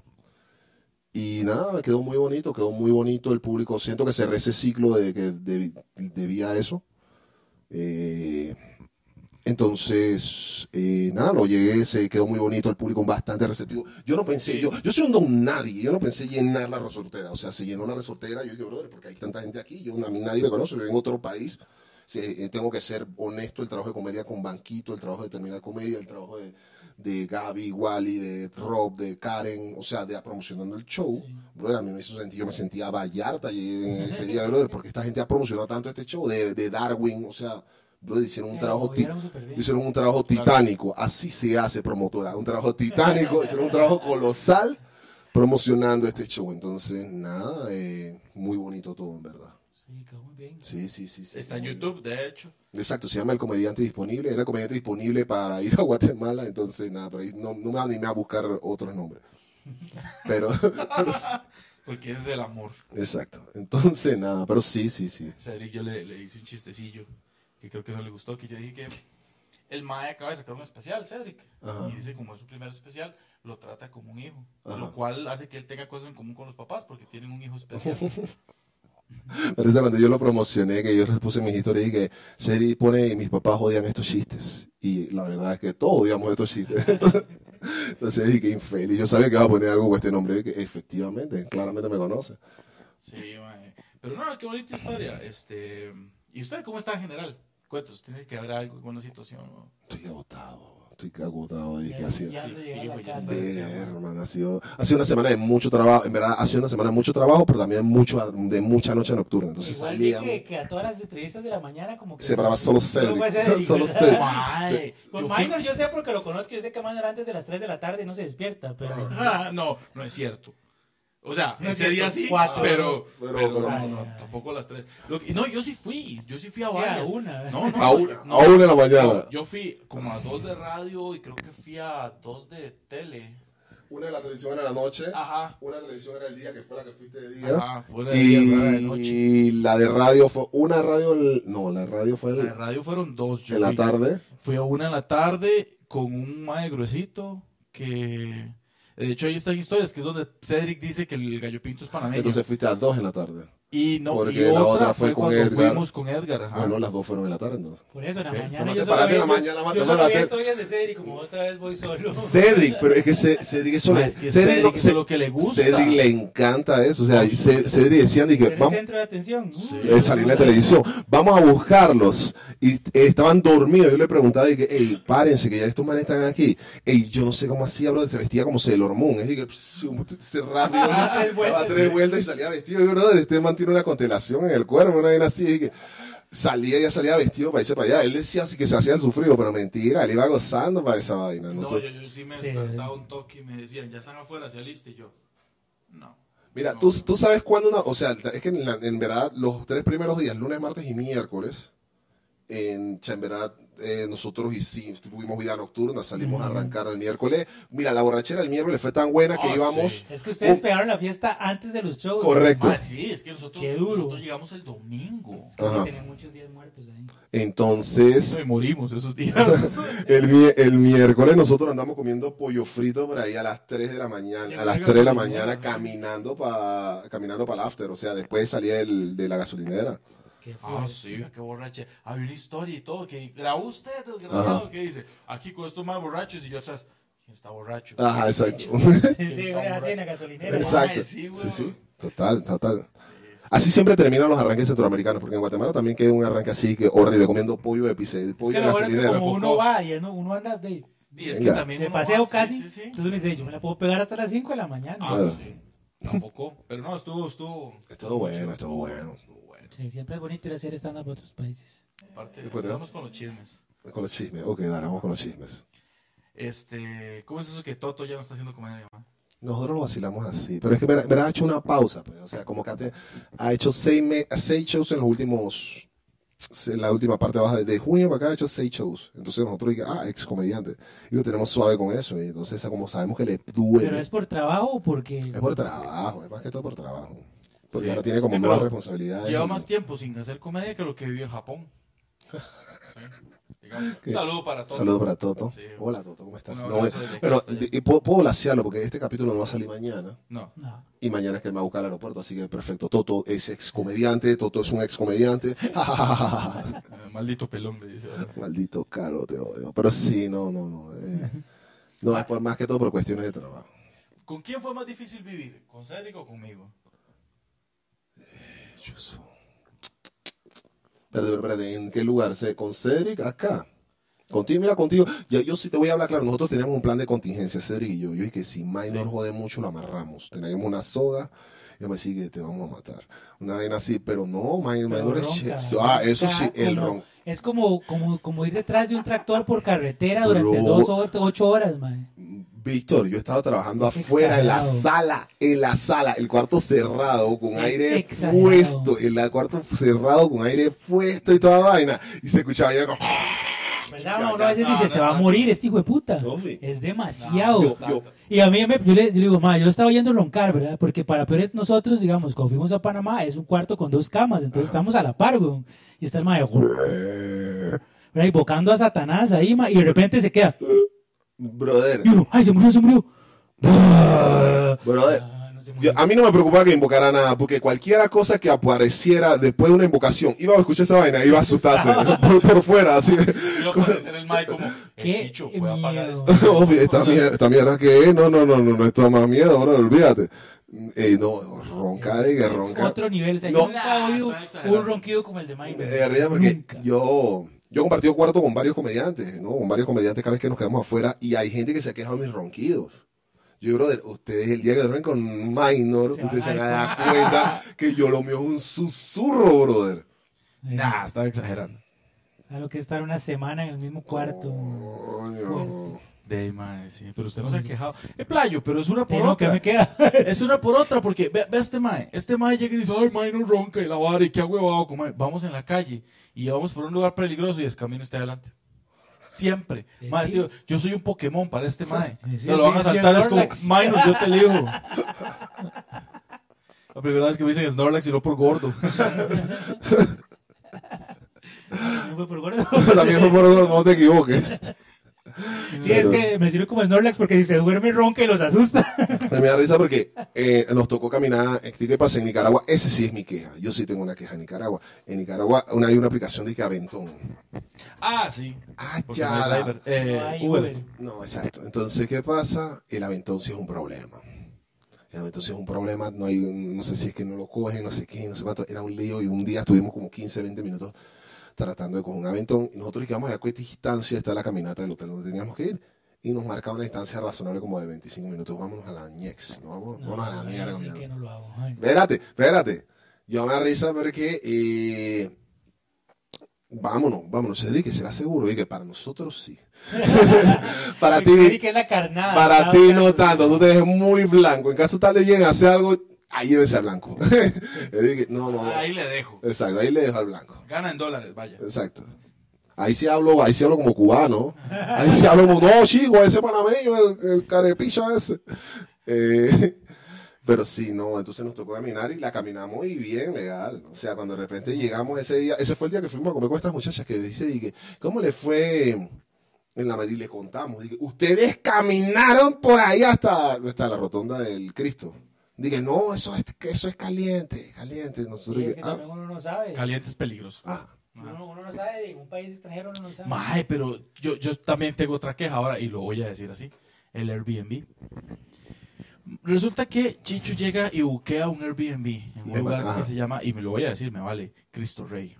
Y nada, quedó muy bonito, quedó muy bonito el público. Siento que cerré ese ciclo de que debí- debía a eso. Eh, entonces, eh, nada, lo llegué, se quedó muy bonito, el público bastante receptivo. Yo no pensé, yo, yo soy un don nadie, yo no pensé llenar la resortera. O sea, se llenó la resortera, yo dije, brother, porque hay tanta gente aquí, yo, a mí nadie me conoce, yo vengo de otro país. Sí, eh, tengo que ser honesto, el trabajo de comedia con Banquito, el trabajo de terminar comedia, el trabajo de, de Gaby, Wally, de Rob, de Karen, o sea, de promocionando el show. Brother, a mí me hizo sentir, yo me sentía Vallarta ese día, brother, porque esta gente ha promocionado tanto este show, de, de Darwin, o sea, brother, hicieron un trabajo... Hicieron un trabajo titánico, así se hace promotora, un trabajo titánico, hicieron un trabajo colosal promocionando este show. Entonces, nada, eh, muy bonito todo, en verdad. Sí, quedó muy bien. Sí, sí, sí. sí. Está en YouTube, de hecho. Exacto, se llama El Comediante Disponible. Era el comediante disponible para ir a Guatemala, entonces nada, pero ahí no, no me van a animar a buscar otros nombres. Pero, pero. Porque es el amor. Exacto. Entonces, nada, pero sí, sí, sí. Cedric yo le, le hice un chistecillo que creo que no le gustó, que yo dije que el Mae acaba de sacar un especial, Cedric. Ajá. Y dice como es su primer especial, lo trata como un hijo. Ajá. Lo cual hace que él tenga cosas en común con los papás porque tienen un hijo especial. Pero cuando yo lo promocioné, que yo les puse mis historias y que Sherry pone y mis papás odian estos chistes. Y la verdad es que todos odiamos estos chistes. Entonces dije infeliz. Yo sabía que iba a poner algo con este nombre, que efectivamente, claramente me conoce. Sí, mae. Pero no, qué bonita historia. Este, ¿Y usted cómo está en general? Cuéntanos, tiene que haber algo, alguna situación. ¿no? Estoy agotado, estoy agotado. Dije, ha sido, ha sido una semana de mucho trabajo. En verdad, ha sido una semana de mucho trabajo, pero también mucho, de mucha noche nocturna. Entonces Igual salíamos. que, que a todas las entrevistas de la mañana como que... Se paraba solo Cedric. Solo. Cedric. Con yo fui- Minor yo sé porque lo conozco, yo sé que Minor antes de las 3 de la tarde no se despierta, pero... No, no es cierto. O sea, No ese día sí, cuatro. pero, Pero- pero, pero- no, no, tampoco a las tres. Lo que- no, yo sí fui, yo sí fui a Sí, a varias. una. No, no, A una, no, a una de la mañana. no, yo fui como a dos de radio y creo que fui a dos de tele. Una de la televisión era la noche. Ajá. Una de la televisión era el día, que fue la que fuiste de día. Ajá, fue la de día, fue la de noche. Y la de radio fue una radio, el- no, la radio fue La de el- radio fueron dos. yo en la tarde. Fui a una en la tarde con un mae gruesito que... De hecho, ahí están historias, que es donde Cedric dice que el gallo pinto es panameño. Entonces fuiste a dos en la tarde. Y no, porque y la otra otra fue fue con cuando Edgar. fuimos con Edgar. Ajá. Bueno, las dos fueron en la tarde entonces. Por eso en la mañana yo para solo ti en la vi- mañana, yo tómate solo para vi ti. historias de Cedric, como otra vez voy solo. Cedric, pero es que Ce- Cedric Ah, es que Cedric, Cedric no- eso es Ce- lo que le gusta. Cedric le encanta eso. O sea, Ce- Cedric decían de que Ser el vamos, centro de atención. Sí. Eh, salir en la televisión, vamos a buscarlos. Y eh, estaban dormidos. Yo le preguntaba, y que, hey, párense, que ya estos manes están aquí. Ey, yo no sé cómo hacía, bro, se vestía como Sailor Moon. Es decir, que se rápido, Daba tres daba vueltas. tres vueltas y salía vestido. Y, brother, este man tiene una constelación en el cuerpo, una vaina así. y que salía, ya salía vestido para irse para allá. Él decía así que se hacía el sufrido, pero mentira, él iba gozando para esa vaina. No No, sé. yo, yo sí me Sí. despertaba un toque y me decían, ya están afuera, se aliste. Y yo, no. Mira, No. tú, tú sabes cuándo una, o sea, es que en, la- en verdad los tres primeros días, lunes, martes y miércoles, en, en verdad eh, nosotros hicimos, tuvimos vida nocturna, salimos a arrancar el miércoles. Mira, la borrachera el miércoles fue tan buena que Ah, íbamos, sí. Es que ustedes Oh. pegaron la fiesta antes de los shows. correcto. Ah, sí, es que nosotros, Qué duro. nosotros llegamos el domingo. Es que Ajá. Tenían muchos días muertos ahí. Entonces, Me morimos esos días. el, mi- el miércoles nosotros andamos comiendo pollo frito por ahí a las 3 de la mañana, a las no 3 de la mañana caminando para caminando para el after, o sea, después salía del- de la gasolinera. Qué Ah, fuerte. sí, qué borrache. Había una historia y todo que grabó usted, desgraciado, Ajá. que dice, aquí con estos más borrachos y yo atrás, ¿quién está borracho? Ajá, exacto. Sí, sí, güey, así en la gasolinera. Exacto. Ay, sí, Sí, sí, total, total. Así siempre terminan los arranques centroamericanos, porque en Guatemala también queda un arranque así que horrible, comiendo pollo de pizza, Es pollo que de bueno es que gasolinera. como uno va y uno, uno anda de, Y es Venga. que también de paseo va- casi. Sí, sí, sí. Entonces uno dice, yo me la puedo pegar hasta las 5 de la mañana. Ah, sí. Tampoco. Pero no, estuvo, estuvo. Estuvo bueno, estuvo bueno. Sí, siempre es bonito ir a hacer stand-up a otros países. Aparte, empezamos con los chismes. Con los chismes, ok, dale, vamos con los chismes. Este, ¿cómo es eso que Toto ya no está haciendo comedia? ma? Nosotros lo vacilamos así, pero es que verdad, ha hecho una pausa, pues, o sea, como que ha te- ha hecho seis, me- seis shows en los últimos, en la última parte baja, de junio para acá ha hecho seis shows. Entonces nosotros dijimos, ah, ex comediante. Y lo tenemos suave con eso, y entonces como sabemos que le duele. Pero es por trabajo o porque... Es por trabajo, es más que todo por trabajo. Porque Sí. ahora tiene como Sí, nuevas responsabilidades. Lleva más tiempo sin hacer comedia que lo que vivió en Japón. ¿Qué? Saludo para Toto. Saludos para Toto. Sí. Hola Toto, ¿cómo estás? Un No, pero y puedo, puedo blasearlo porque este capítulo no va a salir mañana. No. No. Y mañana es que él me va a buscar al aeropuerto, así que perfecto. Toto es ex comediante, Toto es un ex comediante. Eh, maldito pelón, le dice. ahora. Maldito caro, te odio. Pero sí, no, no, no. eh. No, es por- más que todo por cuestiones de trabajo. ¿Con quién fue más difícil vivir? ¿Con Cedric o conmigo? Chuzo. Espérate, espérate, ¿en qué lugar? ¿Se- ¿Con Cedric? Acá. Contigo, mira, contigo. Yo, yo sí te voy a hablar claro. Nosotros teníamos un plan de contingencia, Cedric y yo. Yo dije que si Minor jode mucho, lo amarramos. Teníamos una soga. Y me que te vamos a matar. Una vaina así, pero no, Minor, Pero ronca. Ah, eso sí, el ron. Es como, como, como ir detrás de un tractor por carretera durante Bro. dos o ocho horas, mae. Víctor, yo estaba trabajando Es afuera en la sala, en la sala, el cuarto cerrado, con Es aire exagerado. puesto, el cuarto cerrado con aire puesto y toda vaina. Y se escuchaba ya como, verdad, uno a veces dice, se va a morir este hijo de puta. Es demasiado. Y a mí me, yo, le, yo le digo, ma, yo lo estaba oyendo roncar, ¿verdad? Porque para nosotros, digamos, cuando fuimos a Panamá, es un cuarto con dos camas, entonces estamos a la par, weón. Y está el ma, ¿verdad? invocando a Satanás ahí, ma, y de repente se queda, Brother, y uno, ay, se murió, se murió. brother. Yo- a mí no me preocupaba que invocara nada, porque cualquiera cosa que apareciera después de una invocación, iba a escuchar esa vaina, iba a asustarse por, por fuera, así. Iba a aparecer el Mike como, Qué el Chicho, apagar esto. Obvio, esta mierda, esta mierda que es, no, no, no, no, no, esto da más miedo, ahora olvídate. Eh, no, roncar y que Es roncar. Otro nivel, o sea, No. yo nunca he oído un ronquido como el de Mike. Me da risa porque Nunca. yo, yo he compartido cuarto con varios comediantes, ¿no? Con varios comediantes cada vez que nos quedamos afuera y hay gente que se queja de mis ronquidos. Yo, brother, ustedes el día que duermen con Minor, Se ustedes se van a a dar cuenta que yo lo mío es un susurro, brother. Nah, estaba exagerando. ¿Sabes lo que es estar una semana en el mismo cuarto? Coño. De mae, sí. Pero usted no se ha quejado. Es playo, pero es una por Eh, no, ¿qué otra. me queda? Es una por otra, porque ve, ve a este mae. Este mae llega y dice, ay, mae, no ronca y la vara y qué huevado. Como, vamos en la calle y vamos por un lugar peligroso y el camino está adelante. Siempre. Mae, tío, yo soy un Pokémon para este mae. Se lo van a saltar, es como. Minor, yo te elijo. La primera vez que me dicen Snorlax y no por gordo. No fue por gordo. También fue por no te equivoques. Sí, es que me sirve como Snorlax porque si se duerme ronca y los asusta. Me da risa porque eh, nos tocó caminar, este, ¿qué pasa en Nicaragua? Ese sí es mi queja. Yo sí tengo una queja en Nicaragua. En Nicaragua una, hay una aplicación de que Aventón. Ah, sí. Ah, ya. no la-. Eh, No hay Uber. Uber. No, exacto. Entonces, ¿qué pasa? El aventón sí es un problema. El aventón sí es un problema. No, hay, no sé si es que no lo cogen, no sé qué, no sé cuánto. Era un lío y un día estuvimos como 15, 20 minutos tratando de coger un aventón. Y nosotros llegamos a qué distancia está la caminata del hotel donde teníamos que ir. Y nos marcaba una distancia razonable como de 25 minutos. Vámonos a la ñex. ¿no? Vamos, vámonos a la mierda. no. Espérate, espérate. Yo me risa porque eh, vámonos, vámonos. Cedric, será seguro y que para nosotros sí. para ti, es la carnada. para ti no tanto. Tú te ves muy blanco. En caso tal de lleguen a hacer algo, ahí llévese al blanco. No, no. Ahí le dejo. Exacto, ahí le dejo al blanco. Gana en dólares, vaya. Exacto. Ahí sí hablo, ahí sí hablo como cubano. Ahí sí hablo como, no, chico, ese panameño, el, el carepicha ese. Eh, pero sí, no, entonces nos tocó caminar y la caminamos y bien, legal. O sea, cuando de repente llegamos ese día, ese fue el día que fuimos a comer con estas muchachas que dice, dije, ¿cómo le fue en la medida? Y le contamos, dije, ustedes caminaron por ahí hasta, hasta la rotonda del Cristo. Dije, no, eso es, que eso es caliente, caliente. Nosotros Sí, es que ah, también uno no sabe. Caliente es peligroso. ah. Uno, uno no sabe, en un país extranjero uno no sabe. Mae, pero yo, yo también tengo otra queja ahora y lo voy a decir así. El Airbnb. Resulta que Chicho llega y buquea un Airbnb en un lugar que se llama, y me lo voy a decir, me vale, Cristo Rey.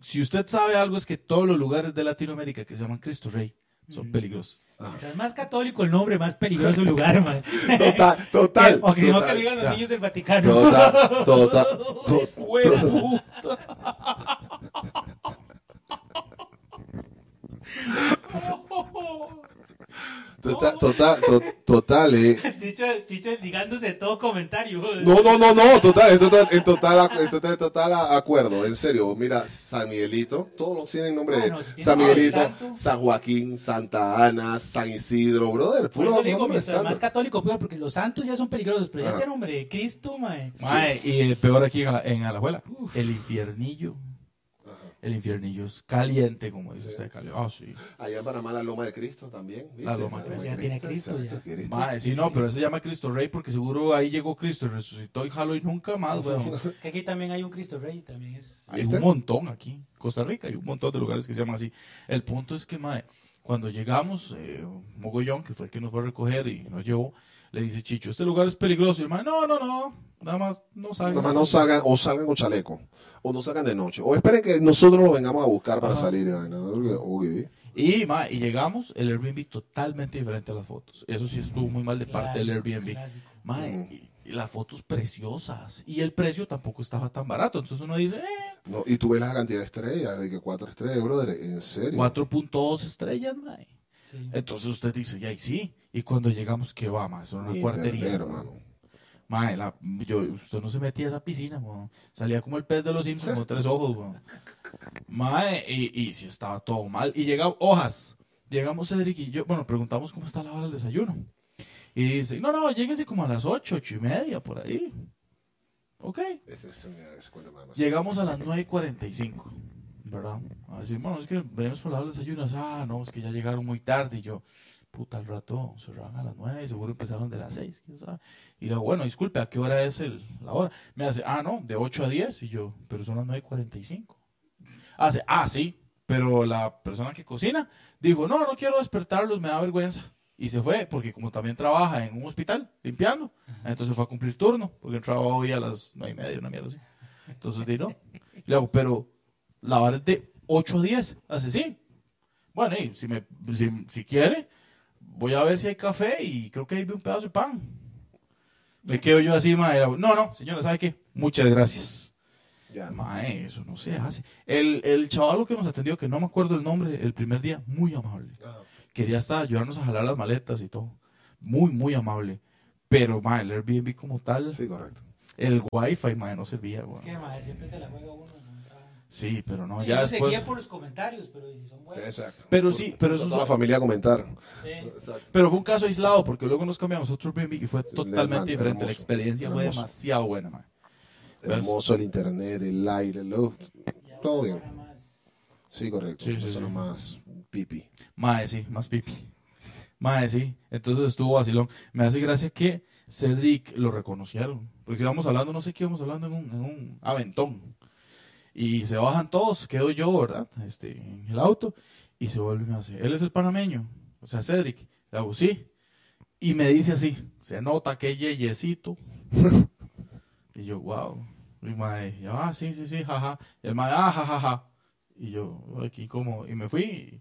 Si usted sabe algo es que todos los lugares de Latinoamérica que se llaman Cristo Rey son peligrosos. Mientras más católico el nombre, más peligroso el lugar, man. Total, total. O que no que total. digan los O sea, niños del Vaticano. Total, total, to- ¡Fuera, to- puta! total, total, to- total, eh. Chicho, Chicho ligándose todo comentario. No, no, no, no, total, en total, en total, en total, en total acuerdo, en serio. Mira, San Miguelito, todos los tienen nombre Ah, de no, si tiene San Miguelito. San Joaquín, Santa Ana, San Isidro, brother, Por puro eso le digo, nombre más católico, porque los santos ya son peligrosos, pero ya Ajá. tiene nombre de Cristo, mae. Mae, y el peor aquí en, en Alajuela, el infiernillo. El infiernillo es caliente, como dice usted, caliente. Ah, sí. Allá en Panamá la Loma de Cristo también. ¿viste? La Loma de Cristo. Ya tiene Cristo, exacto, ya. Cristo. Mae, sí, no, pero ese se llama Cristo Rey porque seguro ahí llegó Cristo y resucitó y jaló y nunca más, weón. Es que aquí también hay un Cristo Rey, también es. Hay un montón aquí. Costa Rica hay un montón de lugares que se llaman así. El punto es que, mae, cuando llegamos, eh, Mogollón, que fue el que nos fue a recoger y nos llevó, le dice Chicho, este lugar es peligroso. Y el mae, no, no, no, nada más no salgan. Nada más no salgan, o salgan con chaleco, o no salgan de noche, o esperen que nosotros los vengamos a buscar para Ajá. salir. y vaina, ¿no? Ok. Y, mae, y llegamos, el Airbnb totalmente diferente a las fotos. Eso sí estuvo muy mal de parte del Airbnb. Ujú. y, y las fotos preciosas. Y el precio tampoco estaba tan barato. Entonces uno dice, eh, No, y tú ves la cantidad de estrellas, de que cuatro estrellas, brother, en serio. 4.2 estrellas, mae. Sí. Entonces usted dice, ya, y sí. Y cuando llegamos, ¿qué va? Eso era una Ni cuartería. Mae, la- yo, usted no se metía a esa piscina, weón. Salía como el pez de los Simpsons con tres ojos, weón. Mae, y, y sí estaba todo mal. Y llega hojas. Llegamos Cedric y yo, bueno, preguntamos cómo está la hora del desayuno. Y dice, no, no, lléguese como a las ocho, ocho y media, por ahí. Ok. Ese, ese, ese cuento nada más. Llegamos a las 9.45, ¿verdad? A decir, bueno, es que venimos por la hora del desayuno. Ah, no, es que ya llegaron muy tarde. Y yo, puta, al rato cerraron a las 9, seguro empezaron de las 6, quién sabe. Y digo, bueno, disculpe, ¿a qué hora es el, la hora? Me hace, ah, no, de 8 a 10. Y yo, pero son las 9.45. Hace, ah, sí, pero la persona que cocina dijo, no, no quiero despertarlos, me da vergüenza. Y se fue, porque como también trabaja en un hospital, limpiando, entonces fue a cumplir turno, porque entraba hoy a las nueve y media, una mierda así. Entonces, di no. Le hago, pero la hora es de 8 a 10. Hace, sí. Bueno, y si, me, si, si quiere, voy a ver si hay café y creo que ahí vi un pedazo de pan. Me quedo yo así, mae. No, no, señora, ¿sabe qué? Muchas gracias. Ya. Mae, eso no se hace. El, el chaval que nos atendió, que no me acuerdo el nombre, el primer día, muy amable. Quería hasta ayudarnos a jalar las maletas y todo. Muy, muy amable. Pero, mae, el Airbnb como tal, Sí, correcto. el wifi, mae, no servía, Es weón. que, mae, siempre se la juega uno. Sí, pero no, yo ya guía después... por los comentarios, pero si son buenos. Exacto. Pero sí, pero eso Toda la es- familia a comentar. Sí. Exacto. Pero fue un caso aislado, porque luego nos cambiamos a otro Airbnb y fue totalmente diferente. La hermoso. experiencia fue demasiado buena. ¿Ves? Hermoso el internet, el aire, Y ahora Todo bien. Sí, correcto. Sí, sí, Eso sí. más pipi. Mae, sí, más pipi. Mae, sí. Entonces estuvo vacilón. Me hace gracia que Cedric lo reconocieron. Porque íbamos hablando, no sé qué íbamos hablando en un, en un aventón. Y se bajan todos, quedo yo, ¿verdad? Este, en el auto. Y se vuelve y me hace, él es el panameño. O sea, Cedric. Hago, sí. Y me dice así, se nota que yeyecito. y yo, wow. Y mae, ah, sí, sí, sí, jaja. Y el mae, ah, jajaja. Y yo, aquí como, y me fui.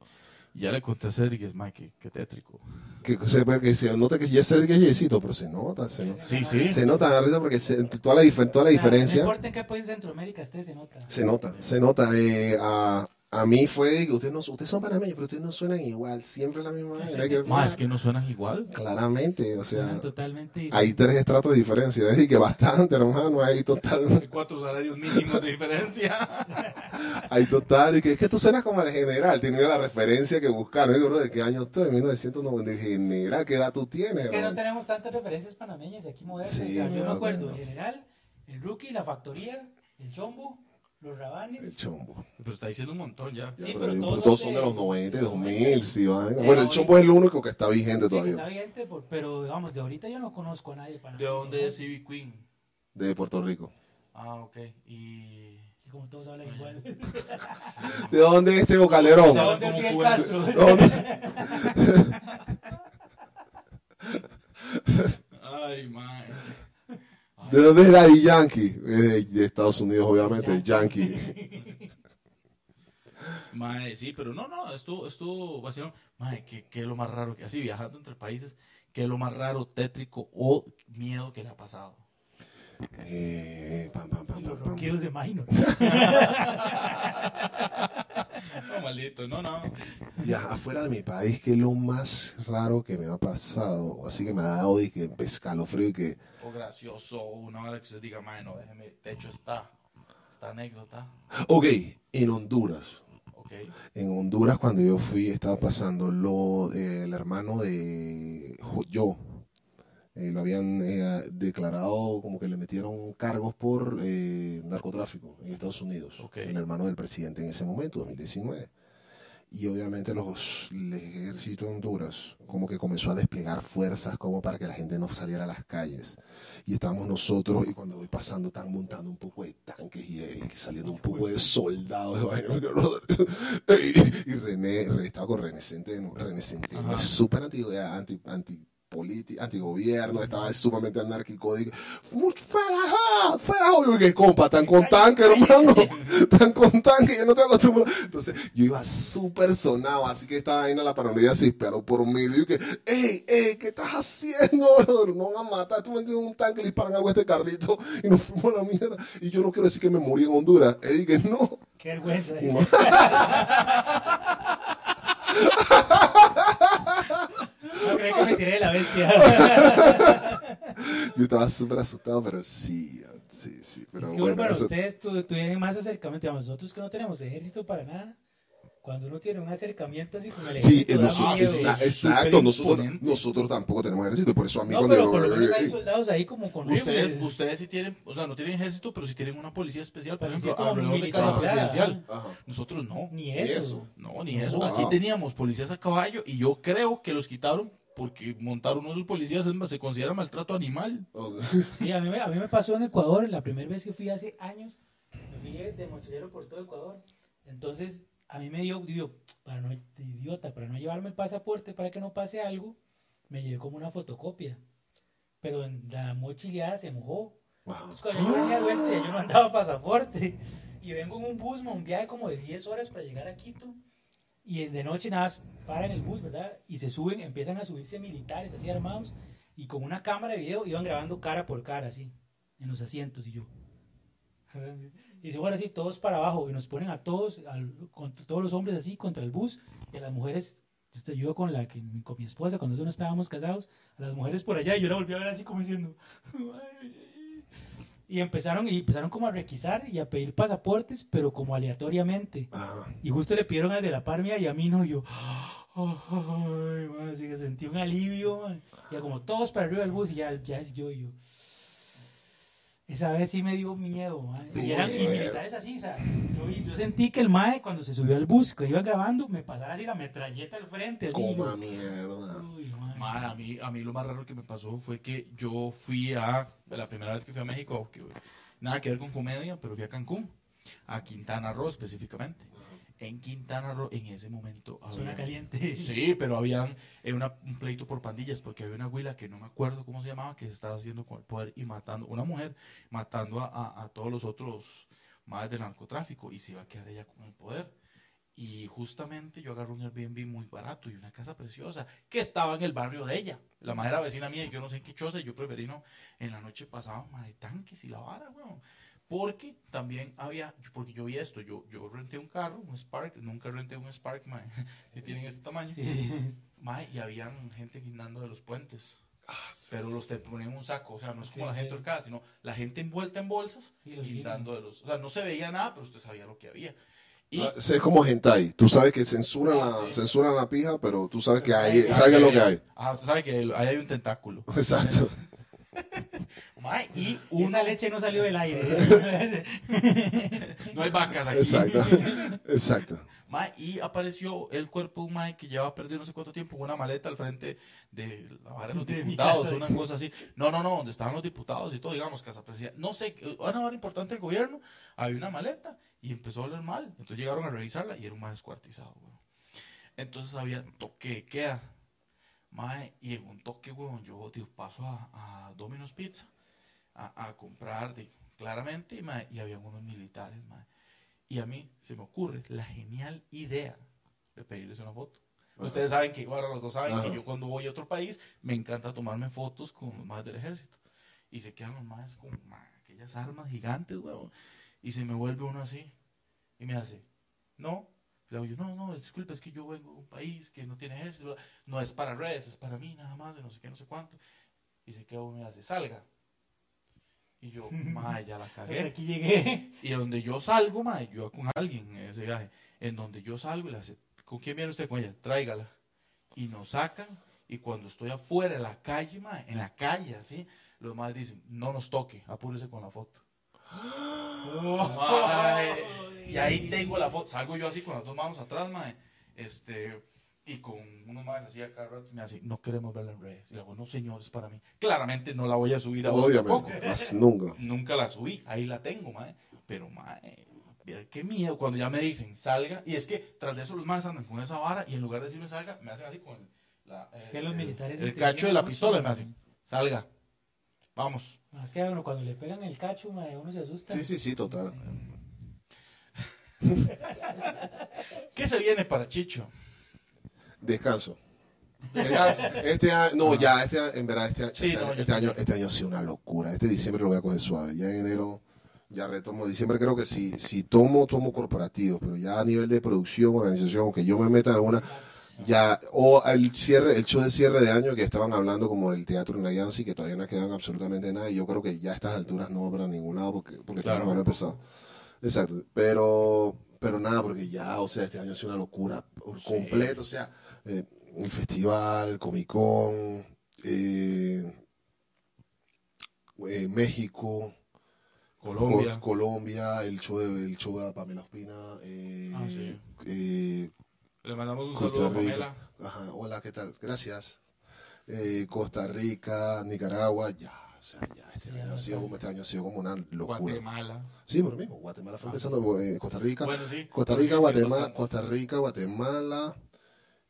Y ya le conté a Cedric, es qué, qué tétrico. Que se, que se nota que ya es el yeyecito, pero se nota, se nota. Sí, sí. Se nota, da risa porque se- toda la, toda la O diferencia. No importa en qué país de Centroamérica esté, se nota. Se nota, se nota. Eh, a, a mí fue que ustedes, no, ustedes son panameños, pero ustedes no suenan igual. Siempre es la misma manera. que- Más es que no suenan igual. Claramente, o Suenan sea, totalmente hay tres estratos de diferencia. Es decir, que bastante, hermano. Hay total, Hay cuatro salarios mínimos de diferencia. hay total. Y que es que tú suenas como el general. Tenía la referencia que buscaron. Digo, bro, ¿de qué año estoy? 1990. De general, ¿qué edad tú tienes? Es que no tenemos tantas referencias panameñas aquí modernas. Sí, yo me acuerdo, acuerdo. el general, el rookie, la factoría, el chombo, los El rabanes. chombo. Pero está diciendo un montón ya. Sí, pero pero hay- todos todos, son de- de los 90, 2000, sí. Sí, Bueno, el ahorita- chombo es el único que está vigente Sí, que está todavía. vigente, por- pero digamos, de ahorita yo no conozco a nadie para ¿De dónde es Ivy Queen? De Puerto Rico. Ah, ok. Y. Sí, como todos hablan igual. ¿De dónde es este vocalero? ¿De dónde es Castro? ¿Dónde? Ay, man. ¿De dónde es Daddy Yankee? De, de Estados Unidos, obviamente, Yankee. Mae, sí, pero no, no, estuvo, estuvo vacilón. Mae, ¿qué, qué es lo más raro que así viajando entre países? ¿Qué es lo más raro, tétrico o miedo que le ha pasado? Eh, pam, pam, pam, Y los de Maino. No, maldito, no, no. Ya, afuera de mi país, ¿qué es lo más raro que me ha pasado? Así que me ha dado y que escalofrío y que... O gracioso, o una hora que usted diga, mae, no, déjeme, de hecho está, esta anécdota, Ok, en Honduras. ok. En Honduras, cuando yo fui, estaba pasando lo, eh, el hermano de yo. Eh, lo habían eh, declarado como que le metieron cargos por eh, narcotráfico en Estados Unidos. Ok. El hermano del presidente en ese momento, 2019. Y obviamente los, el ejército de Honduras como que comenzó a desplegar fuerzas como para que la gente no saliera a las calles. Y estábamos nosotros, y cuando voy pasando, están montando un poco de tanques y, y saliendo un poco de soldados. y, y René, René estaba con Renecente, ¿no? Renecente, Ajá. es súper anti, anti política, antigobierno, estaba sumamente anárquico. Digo, "Mucho fuera, fuera, obvio que compa, tan con tanque, hermano, tan con tanque, yo no estoy acostumbrado. Entonces, yo iba súper sonado, así que esta vaina la paranoia se disparó por mí. Digo que, ey, ey, ¿qué estás haciendo? brother? No van a matar, tú me entiendes, un tanque, le disparan algo a este carrito y nos fuimos a la mierda. Y yo no quiero decir que me morí en Honduras. Y dije, no. Qué vergüenza. No creí que me tiré de la bestia. Yo estaba súper asustado, pero sí, sí, sí. Pero es que bueno, eso- ustedes tu- tuvieron más acercamiento. Digamos, nosotros que no tenemos ejército para nada, cuando uno tiene un acercamiento así con el Sí, ejército, da nosotros, exacto, súper nosotros, nosotros tampoco tenemos ejército, por eso a mí No, cuando pero yo- por lo menos hay soldados ahí como con Ustedes, rifles. ustedes sí tienen, o sea, no tienen ejército, pero sí tienen una policía especial, por Parecía ejemplo, como alrededor de casa presidencial. Ajá. Nosotros no. Ni eso. No, ni eso. Aquí teníamos policías a caballo y yo creo que los quitaron porque montar uno de sus policías es se considera maltrato animal. Sí, a mí, me, a mí me pasó en Ecuador, la primera vez que fui hace años, me fui de mochilero por todo Ecuador. Entonces, a mí me dio, digo, para no, idiota, para no llevarme el pasaporte, para que no pase algo, me llevé como una fotocopia. Pero en la mochileada se mojó. Wow. Entonces, cuando yo venía vuelta, yo no andaba pasaporte. Y vengo en un bus, un viaje como de 10 horas para llegar a Quito. Y de noche nada más paran el bus, ¿verdad? Y se suben, empiezan a subirse militares así armados. Y con una cámara de video iban grabando cara por cara, así, en los asientos. Y yo. Y se bueno así, todos para abajo. Y nos ponen a todos, al- con todos los hombres así contra el bus. Y a las mujeres, este, yo con, la, que- con mi esposa, cuando eso no estábamos casados, a las mujeres por allá. Y yo la volví a ver así como diciendo. Y empezaron, y empezaron como a requisar y a pedir pasaportes, pero como aleatoriamente. Ajá. Y justo le pidieron al de la par mía y a mí no, y yo. Ay, man, así que sentí un alivio, man. Ya como todos para arriba del bus y ya, ya es yo y yo. Esa vez sí me dio miedo. Y eran y militares así, o sea, yo, yo sentí que el mae cuando se subió al bus, que iba grabando, me pasara así la metralleta al frente, así. Coma yo, mierda. Uy, a, mí, a mí lo más raro que me pasó fue que yo fui a, la primera vez que fui a México, que, nada que ver con comedia, pero fui a Cancún, a Quintana Roo específicamente. En Quintana Roo, en ese momento... Había- caliente. Sí, pero habían eh, una- un pleito por pandillas porque había una huila que no me acuerdo cómo se llamaba que se estaba haciendo con el poder y matando, una mujer matando a, a- a todos los otros más del narcotráfico y se iba a quedar ella con el poder. Y justamente yo agarré un Airbnb muy barato y una casa preciosa que estaba en el barrio de ella. La madre era vecina mía y yo no sé en qué choza y yo preferí no. En la noche pasaba de tanques y la vara, weón. Porque también había, porque yo vi esto, yo, yo renté un carro, un Spark, nunca renté un Spark, mae, que tienen este tamaño. Sí, sí. Mae, y habían gente guindando de los puentes. Pero los te ponían en un saco, o sea, no es como Sí, la gente sí. ahorcada, sino la gente envuelta en bolsas, Sí, los guindando de los. O sea, no se veía nada, pero usted sabía lo que había. Y Ah, Es como hentai. Tú sabes que censuran Ah, la, sí. censuran la pija, pero tú sabes que Pero hay, sabes que es lo que hay. Ah, usted sabe que ahí hay un tentáculo. Exacto. Mae, y uno. Esa leche no salió del aire. No hay vacas aquí. Exacto. Exacto. Mae, y apareció el cuerpo de un mae que llevaba perdido no sé cuánto tiempo, una maleta al frente de la vara de los De diputados, una cosa así. No, no, no, donde estaban los diputados y todo, digamos, casa presidencial. No sé, eh, una vara importante del gobierno, había una maleta y empezó a oler mal. Entonces llegaron a revisarla y era un mae descuartizado. Entonces había toque queda. Mae, y en un toque, weón, yo digo, paso a, a Domino's Pizza a, a comprar, de, claramente, y, mae, y había unos militares, mae. Y a mí se me ocurre la genial idea de pedirles una foto. Ustedes saben que, ahora los dos saben Ajá. que yo cuando voy a otro país me encanta tomarme fotos con los más del ejército. Y se quedan los más con ma, aquellas armas gigantes, huevón. Y se me vuelve uno así. Y me hace, no. Le digo yo, no, no, disculpe, es que yo vengo de un país que no tiene ejército. No es para redes, es para mí nada más, de no sé qué, no sé cuánto. Y se queda uno y me hace, salga. Y yo, ma, ya la cagué. Aquí llegué. Y donde yo salgo, mae, yo con alguien en ese viaje, en donde yo salgo y le hace, ¿con quién viene usted con ella? Tráigala. Y nos sacan, y cuando estoy afuera en la calle, mae, en la calle, así, los más dicen, no nos toque, apúrese con la foto. Mae, y ahí tengo la foto, salgo yo así con las dos manos atrás, mae, este, y con unos más así acá rato, y me hace, no queremos verla en redes. Y le digo, no señores, para mí. Claramente no la voy a subir a tampoco. Nunca. Nunca la subí, ahí la tengo, mae. Pero, mae, qué miedo cuando ya me dicen salga. Y es que tras de eso los más andan con esa vara y en lugar de decirme salga, me hacen así con el, la, Es que los el- militares el entendían cacho de la pistola y me hacen salga. Vamos. Más que bueno, cuando le pegan el cacho, uno se asusta. Sí, sí, sí, total. ¿Qué se viene para Chicho? Descanso. Descanso. Este año, no, ya, este año, en verdad, este, Sí, este, no, yo este año, este año ha sido una locura. Este diciembre lo voy a coger suave. Ya en enero, ya retomo. Diciembre creo que si, si tomo, tomo corporativo, pero ya a nivel de producción, organización, que yo me meta en alguna, Ya, o el cierre, el show de cierre de año que estaban hablando como el teatro en Yancy, que todavía no quedan absolutamente nada, y yo creo que ya a estas alturas no va para ningún lado porque, porque Claro. no empezado. Exacto, pero, pero nada, porque ya, o sea, este año ha sido una locura por Sí. completo, o sea, eh, el festival, Comic Con, eh, eh, México, Colombia. Co- Colombia, el show de, el show de Pamela Ospina, eh, Ah, sí. Le mandamos un Costa saludo a Rica. Pamela. Ajá, hola, ¿qué tal? Gracias. Eh, Costa Rica, Nicaragua, ya, o sea, ya, este año ha sido como este año ha sido como una locura. Guatemala. Sí, por lo mismo, Guatemala fue empezando, eh, Costa Rica, Bueno, sí. Costa Rica, Guatemala. Costa Rica, Guatemala,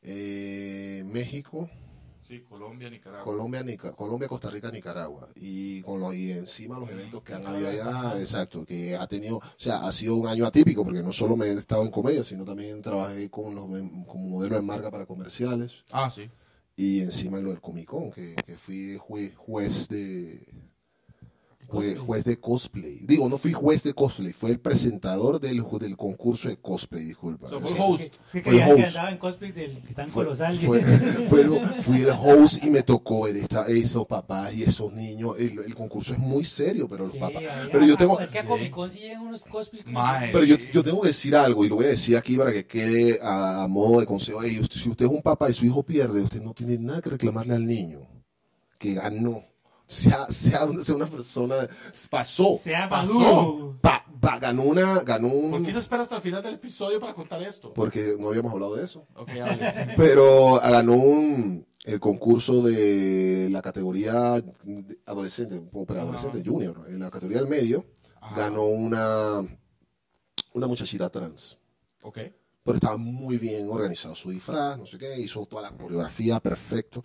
eh, México, Sí, Colombia, Nicaragua. Colombia, Nica- Colombia, Costa Rica, Nicaragua. Y con lo, y encima los eventos que han habido allá, exacto, que ha tenido, o sea, ha sido un año atípico, porque no solo me he estado en comedia, sino también trabajé con los, como modelo de marca para comerciales. Ah, sí. Y encima lo del Comic Con, que, que fui jue- juez de jue- juez de cosplay. Digo, no fui juez de cosplay, fue el presentador del, del concurso de cosplay, disculpa. O sea, fue Sí. el host. Es que Fue que andaba en cosplay del titán Fue- colosal. fue- fue el- fui el host y me tocó esta, esos papás y esos niños. El, el concurso es muy serio, pero los Sí, papás. Pero yo tengo, Es que a Sí. Comic Con sí llegan unos cosplays. como Mae, si- pero yo, sí. yo tengo que decir algo y lo voy a decir aquí para que quede a, a modo de consejo. Usted- si usted es un papá y su hijo pierde, usted no tiene nada que reclamarle al niño que ganó. Sea, sea, sea una persona. Pasó. Sea Pasó. Pa- pa- ganó una. Ganó un. ¿Por qué se espera hasta el final del episodio para contar esto? Porque no habíamos hablado de eso. Ok, hable. Pero ganó un, el concurso de la categoría adolescente, o preadolescente, Ajá. junior. En la categoría del medio Ajá. ganó una, una muchachita trans. Ok. Pero estaba muy bien organizado su disfraz, no sé qué, hizo toda la coreografía perfecto.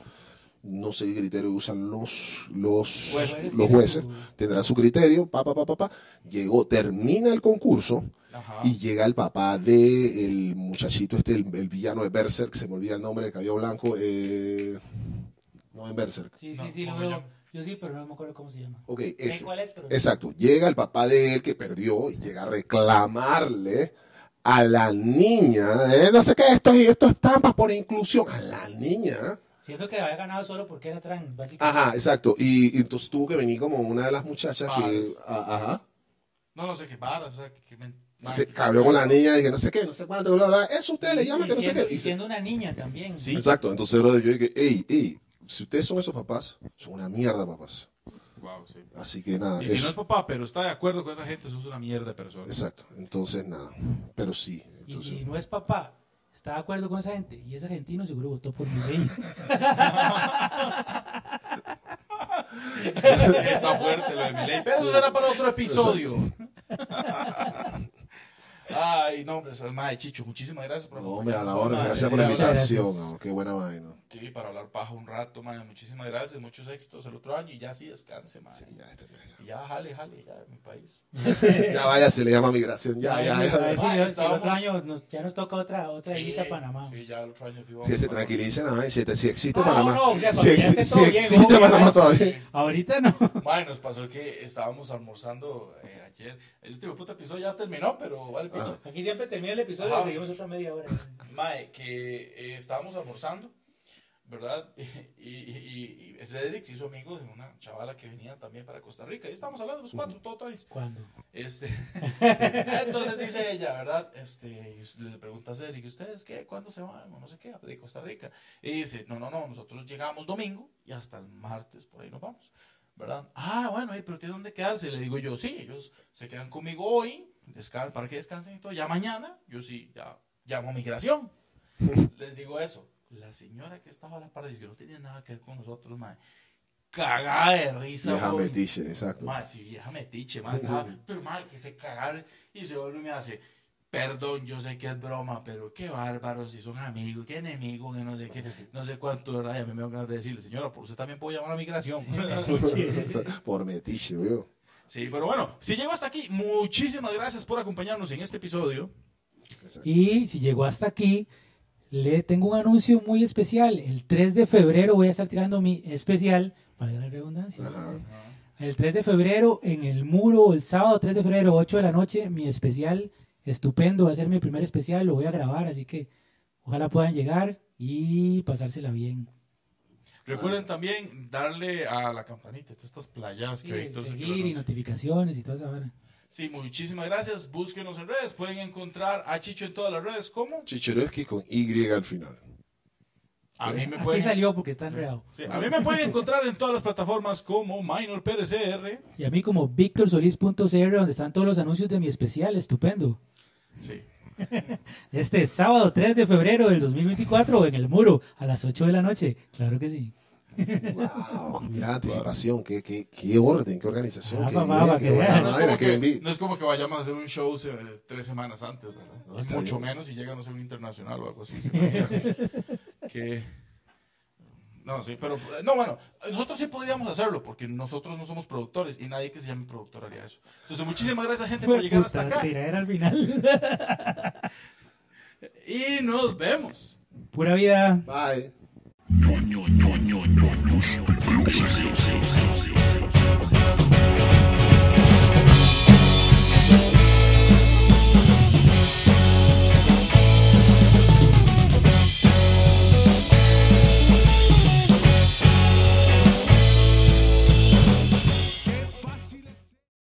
No sé qué criterio usan los, los, Jueces. los jueces. Tendrán su criterio, pa, pa, pa, pa, pa. Llegó, termina el concurso Ajá. y llega el papá de el muchachito este, el, el villano de Berserk, se me olvida el nombre, de cabello blanco, eh, no en Berserk. Sí, sí, No, sí, lo como veo. yo. Sí, pero no me acuerdo cómo se llama. Ok, ese. cuál es, pero... Exacto, llega el papá de él que perdió y llega a reclamarle a la niña, eh, no sé qué, esto, y esto es trampa por inclusión, a la niña. Siento que había ganado solo porque era trans, básicamente. Ajá, exacto, y, y entonces tuvo que venir como una de las muchachas que, a- ajá, No, no sé qué varas, o sea, que, que men- se cabró con la niña y dije, no sé qué, no sé cuánto, bla, bla, eso usted le llama, Y que no sé siendo- qué. Y se- siendo una niña también. Sí. Exacto, entonces yo dije, hey, hey, si ustedes son esos papás, son una mierda papás. Wow, sí. Así que nada, Y si eso. no es papá, pero está de acuerdo con esa gente, eso es una mierda de persona. exacto, entonces nada, pero sí. Y entonces- si no es papá, está de acuerdo con esa gente y es argentino, seguro votó por mi ley. Está fuerte lo de mi ley, pero eso será para otro episodio. Ay, no, hombre, madre Chicho, muchísimas gracias por No, hombre, a la hora, gracias por la invitación, qué buena vaina. Sí, para hablar paja un rato, madre. Muchísimas gracias, muchos éxitos el otro año y ya sí descanse, madre. Sí, ya, este mes, Y ya jale, jale, ya mi país. ya. Ya vaya, se le llama migración, ya, ya, ya. si- si el otro año nos- ya nos toca otra, otra Sí, a Panamá. Sí, ya el otro año fui Si se tranquilicen, y si, si existe Ah, Panamá. no, o sea, si, ya ex- si todo bien, existe obvio, Panamá ¿no? todavía. Ahorita no. Madre, nos pasó que estábamos almorzando eh, ayer. Este puto episodio ya terminó, pero vale, picha. Aquí siempre termina el episodio Ajá. y seguimos otra media hora. Mae, que eh, estábamos almorzando, ¿verdad? Y, y, y Cedric se hizo amigo de una chavala que venía también para Costa Rica. Y estábamos hablando los cuatro, todo tonis. ¿Cuándo? Este, entonces dice ella, ¿verdad? Este, le pregunta a Cedric, ¿ustedes qué? ¿Cuándo se van? O no sé qué, de Costa Rica. Y dice, no, no, no, nosotros llegamos domingo y hasta el martes por ahí nos vamos, ¿verdad? Ah, bueno, pero ¿tiene dónde quedarse? Y le digo yo, sí, ellos se quedan conmigo hoy, para que descansen y todo. Ya mañana, yo sí, ya llamo a migración. Les digo eso. La señora que estaba a la par de que no tenía nada que ver con nosotros, madre, cagada de risa. Vieja metiche, exacto. Madre, si vieja metiche, más estaba, pero madre, que se cagar y se vuelve y me hace, perdón, yo sé que es broma, pero qué bárbaros, si son amigos, qué enemigos, que no sé qué, no sé cuánto, ¿verdad? Y a mí me van a decirle, señora, por usted también puedo llamar a migración. Por metiche, veo. sí, pero bueno, si llegó hasta aquí, muchísimas gracias por acompañarnos en este episodio. Y si llegó hasta aquí, le tengo un anuncio muy especial. El 3 de febrero voy a estar tirando mi especial, para la redundancia. Ajá. El 3 de febrero en el muro, el sábado 3 de febrero, 8 de la noche, mi especial estupendo. Va a ser mi primer especial, lo voy a grabar, así que ojalá puedan llegar y pasársela bien. Recuerden también darle a la campanita, de estas playas que hay. entonces, seguir y notificaciones y toda esa vara. Sí, muchísimas gracias. Búsquenos en redes. Pueden encontrar a Chicho en todas las redes. ¿Cómo? Chicherovsky con Y al final. A mí me Aquí pueden, salió porque está enredado. Sí, a mí me pueden encontrar en todas las plataformas como Minor PDCR. Y a mí como victorsolis.cr donde están todos los anuncios de mi especial, estupendo. Sí. Este sábado 3 de febrero del 2024 en el muro a las 8 de la noche. Claro que sí. Mira, anticipación, qué, qué, qué orden, qué organización. Ah, qué papá, bien, para qué que buena vean. No es, como qué que, envidia. no es como que vayamos a hacer un show eh, tres semanas antes, mucho bien. menos si llega a ser un internacional o algo así. No, sí, pero... No, bueno, nosotros sí podríamos hacerlo porque nosotros no somos productores y nadie que se llame productor haría eso. Entonces, muchísimas gracias, gente, por llegar hasta acá. al final. Y nos vemos. Pura vida. Bye. We're 现